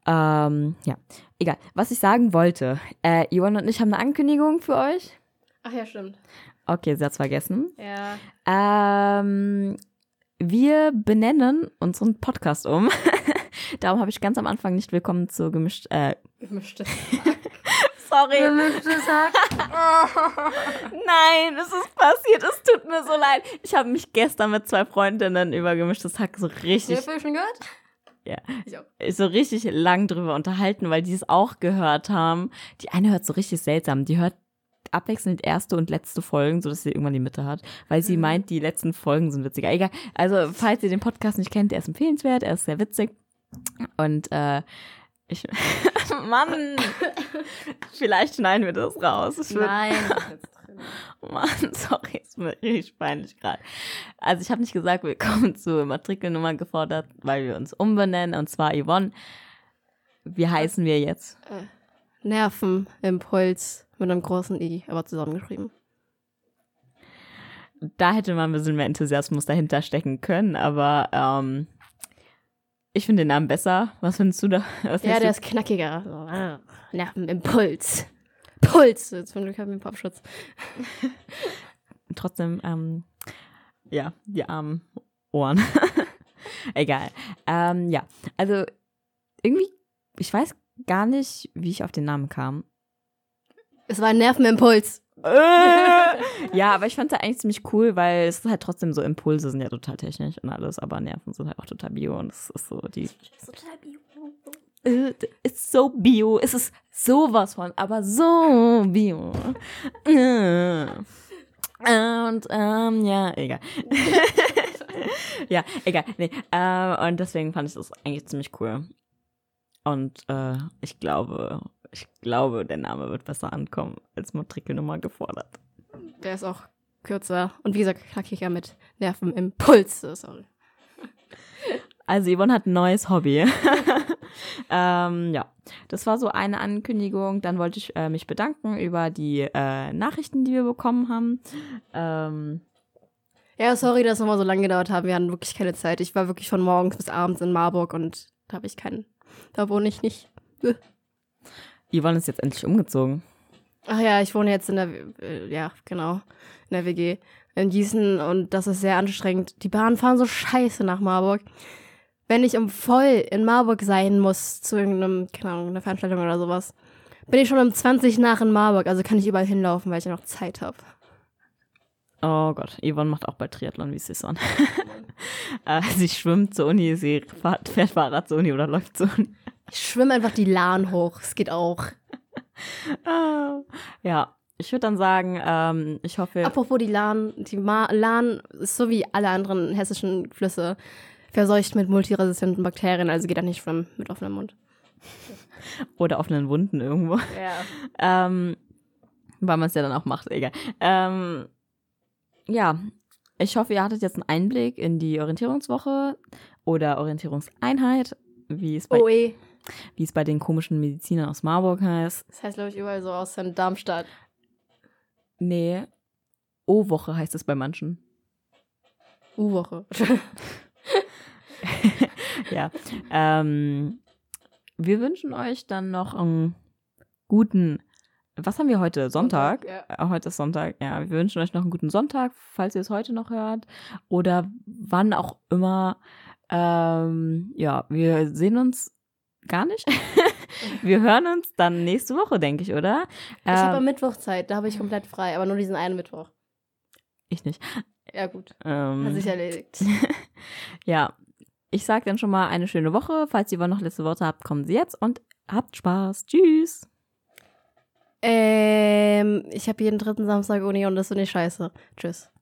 Ähm, ja, egal. Was ich sagen wollte, äh, Johann und ich haben eine Ankündigung für euch. Ach ja, stimmt. Okay, sie hat's vergessen. Ja. Ähm, wir benennen unseren Podcast um. Darum habe ich ganz am Anfang nicht willkommen zu gemischt. Äh, Gemischte. sorry. Gemischtes Hack. Nein, es ist passiert. Es tut mir so leid. Ich habe mich gestern mit zwei Freundinnen über gemischtes Hack so richtig, Hast du schon gehört? Ja. Ich auch. so richtig lang drüber unterhalten, weil die es auch gehört haben. Die eine hört so richtig seltsam. Die hört abwechselnd erste und letzte Folgen, sodass sie irgendwann die Mitte hat, weil sie Mhm. meint, die letzten Folgen sind witziger. Egal. Also, falls ihr den Podcast nicht kennt, der ist empfehlenswert, er ist sehr witzig. Und äh, Ich, Mann! Vielleicht schneiden wir das raus. Ich Nein. Mann, sorry, ist mir richtig peinlich gerade. Also ich habe nicht gesagt, willkommen zur Matrikelnummer gefordert, weil wir uns umbenennen, und zwar Yvonne. Wie heißen wir jetzt? Nervenimpuls mit einem großen I, aber zusammengeschrieben. Da hätte man ein bisschen mehr Enthusiasmus dahinter stecken können, aber ähm, ich finde den Namen besser. Was findest du da? Was Ja, der du? ist knackiger. So, ah, Nervenimpuls. Puls. Jetzt zum Glück haben wir einen Popschutz. trotzdem, ähm, ja, die armen Ohren. Egal. Ähm, ja, also irgendwie, ich weiß gar nicht, wie ich auf den Namen kam. Es war ein Nervenimpuls. ja, aber ich fand es eigentlich ziemlich cool, weil es ist halt trotzdem so Impulse sind ja total technisch und alles, aber Nerven sind halt auch total bio und es ist so die. Äh, Ist so bio, es ist sowas von, aber so bio. Äh. Und ähm, ja, egal. ja, egal. Nee, äh, und deswegen fand ich das eigentlich ziemlich cool. Und äh, ich glaube, ich glaube, der Name wird besser ankommen als Matrikelnummer gefordert. Der ist auch kürzer. Und wie gesagt, knackiger mit Nervenimpuls. So, Sorry. Also Yvonne hat ein neues Hobby. ähm, ja, das war so eine Ankündigung. Dann wollte ich äh, mich bedanken über die äh, Nachrichten, die wir bekommen haben. Ähm, Ja, sorry, dass es nochmal so lange gedauert hat. Wir hatten wirklich keine Zeit. Ich war wirklich von morgens bis abends in Marburg und da habe ich keinen. Da wohne ich nicht. Yvonne ist jetzt endlich umgezogen. Ach ja, ich wohne jetzt in der, äh, ja, genau, in der WG in Gießen und das ist sehr anstrengend. Die Bahnen fahren so scheiße nach Marburg. Wenn ich um voll in Marburg sein muss, zu irgendeinem, keine Ahnung, einer Veranstaltung oder sowas, bin ich schon um 20 nach in Marburg. Also kann ich überall hinlaufen, weil ich ja noch Zeit habe. Oh Gott, Yvonne macht auch bald Triathlon wie Sisson. äh, sie schwimmt zur Uni, sie fährt, fährt Fahrrad zur Uni oder läuft zur Uni. Ich schwimme einfach die Lahn hoch. Es geht auch. Ja, ich würde dann sagen, ähm, ich hoffe. Apropos die Lahn, die Ma Lahn ist so wie alle anderen hessischen Flüsse verseucht mit multiresistenten Bakterien, also geht da nicht schwimmen mit offenem Mund. Oder offenen Wunden irgendwo. Ja. Ähm, weil man es ja dann auch macht, egal. Ähm, ja, ich hoffe, ihr hattet jetzt einen Einblick in die Orientierungswoche oder Orientierungseinheit, wie es bei, eh. Wie es bei den komischen Medizinern aus Marburg heißt. Das heißt, glaube ich, überall so aus Darmstadt. Nee, O-Woche heißt es bei manchen. U-Woche. ja. Ähm, wir wünschen euch dann noch einen guten. Was haben wir heute? Sonntag? Ja. Äh, Heute ist Sonntag, ja. Wir wünschen euch noch einen guten Sonntag, falls ihr es heute noch hört. Oder wann auch immer. Ähm, ja, wir sehen uns gar nicht. wir hören uns dann nächste Woche, denke ich, oder? Ich habe am Ähm, Mittwoch Zeit, da habe ich komplett frei, aber nur diesen einen Mittwoch. ich nicht. Ja, gut. Ähm, Hat sich erledigt. ja, ich sage dann schon mal eine schöne Woche. Falls ihr aber noch letzte Worte habt, kommen sie jetzt und habt Spaß. Tschüss. ähm, ich habe jeden dritten Samstag Uni und das finde ich scheiße. Tschüss.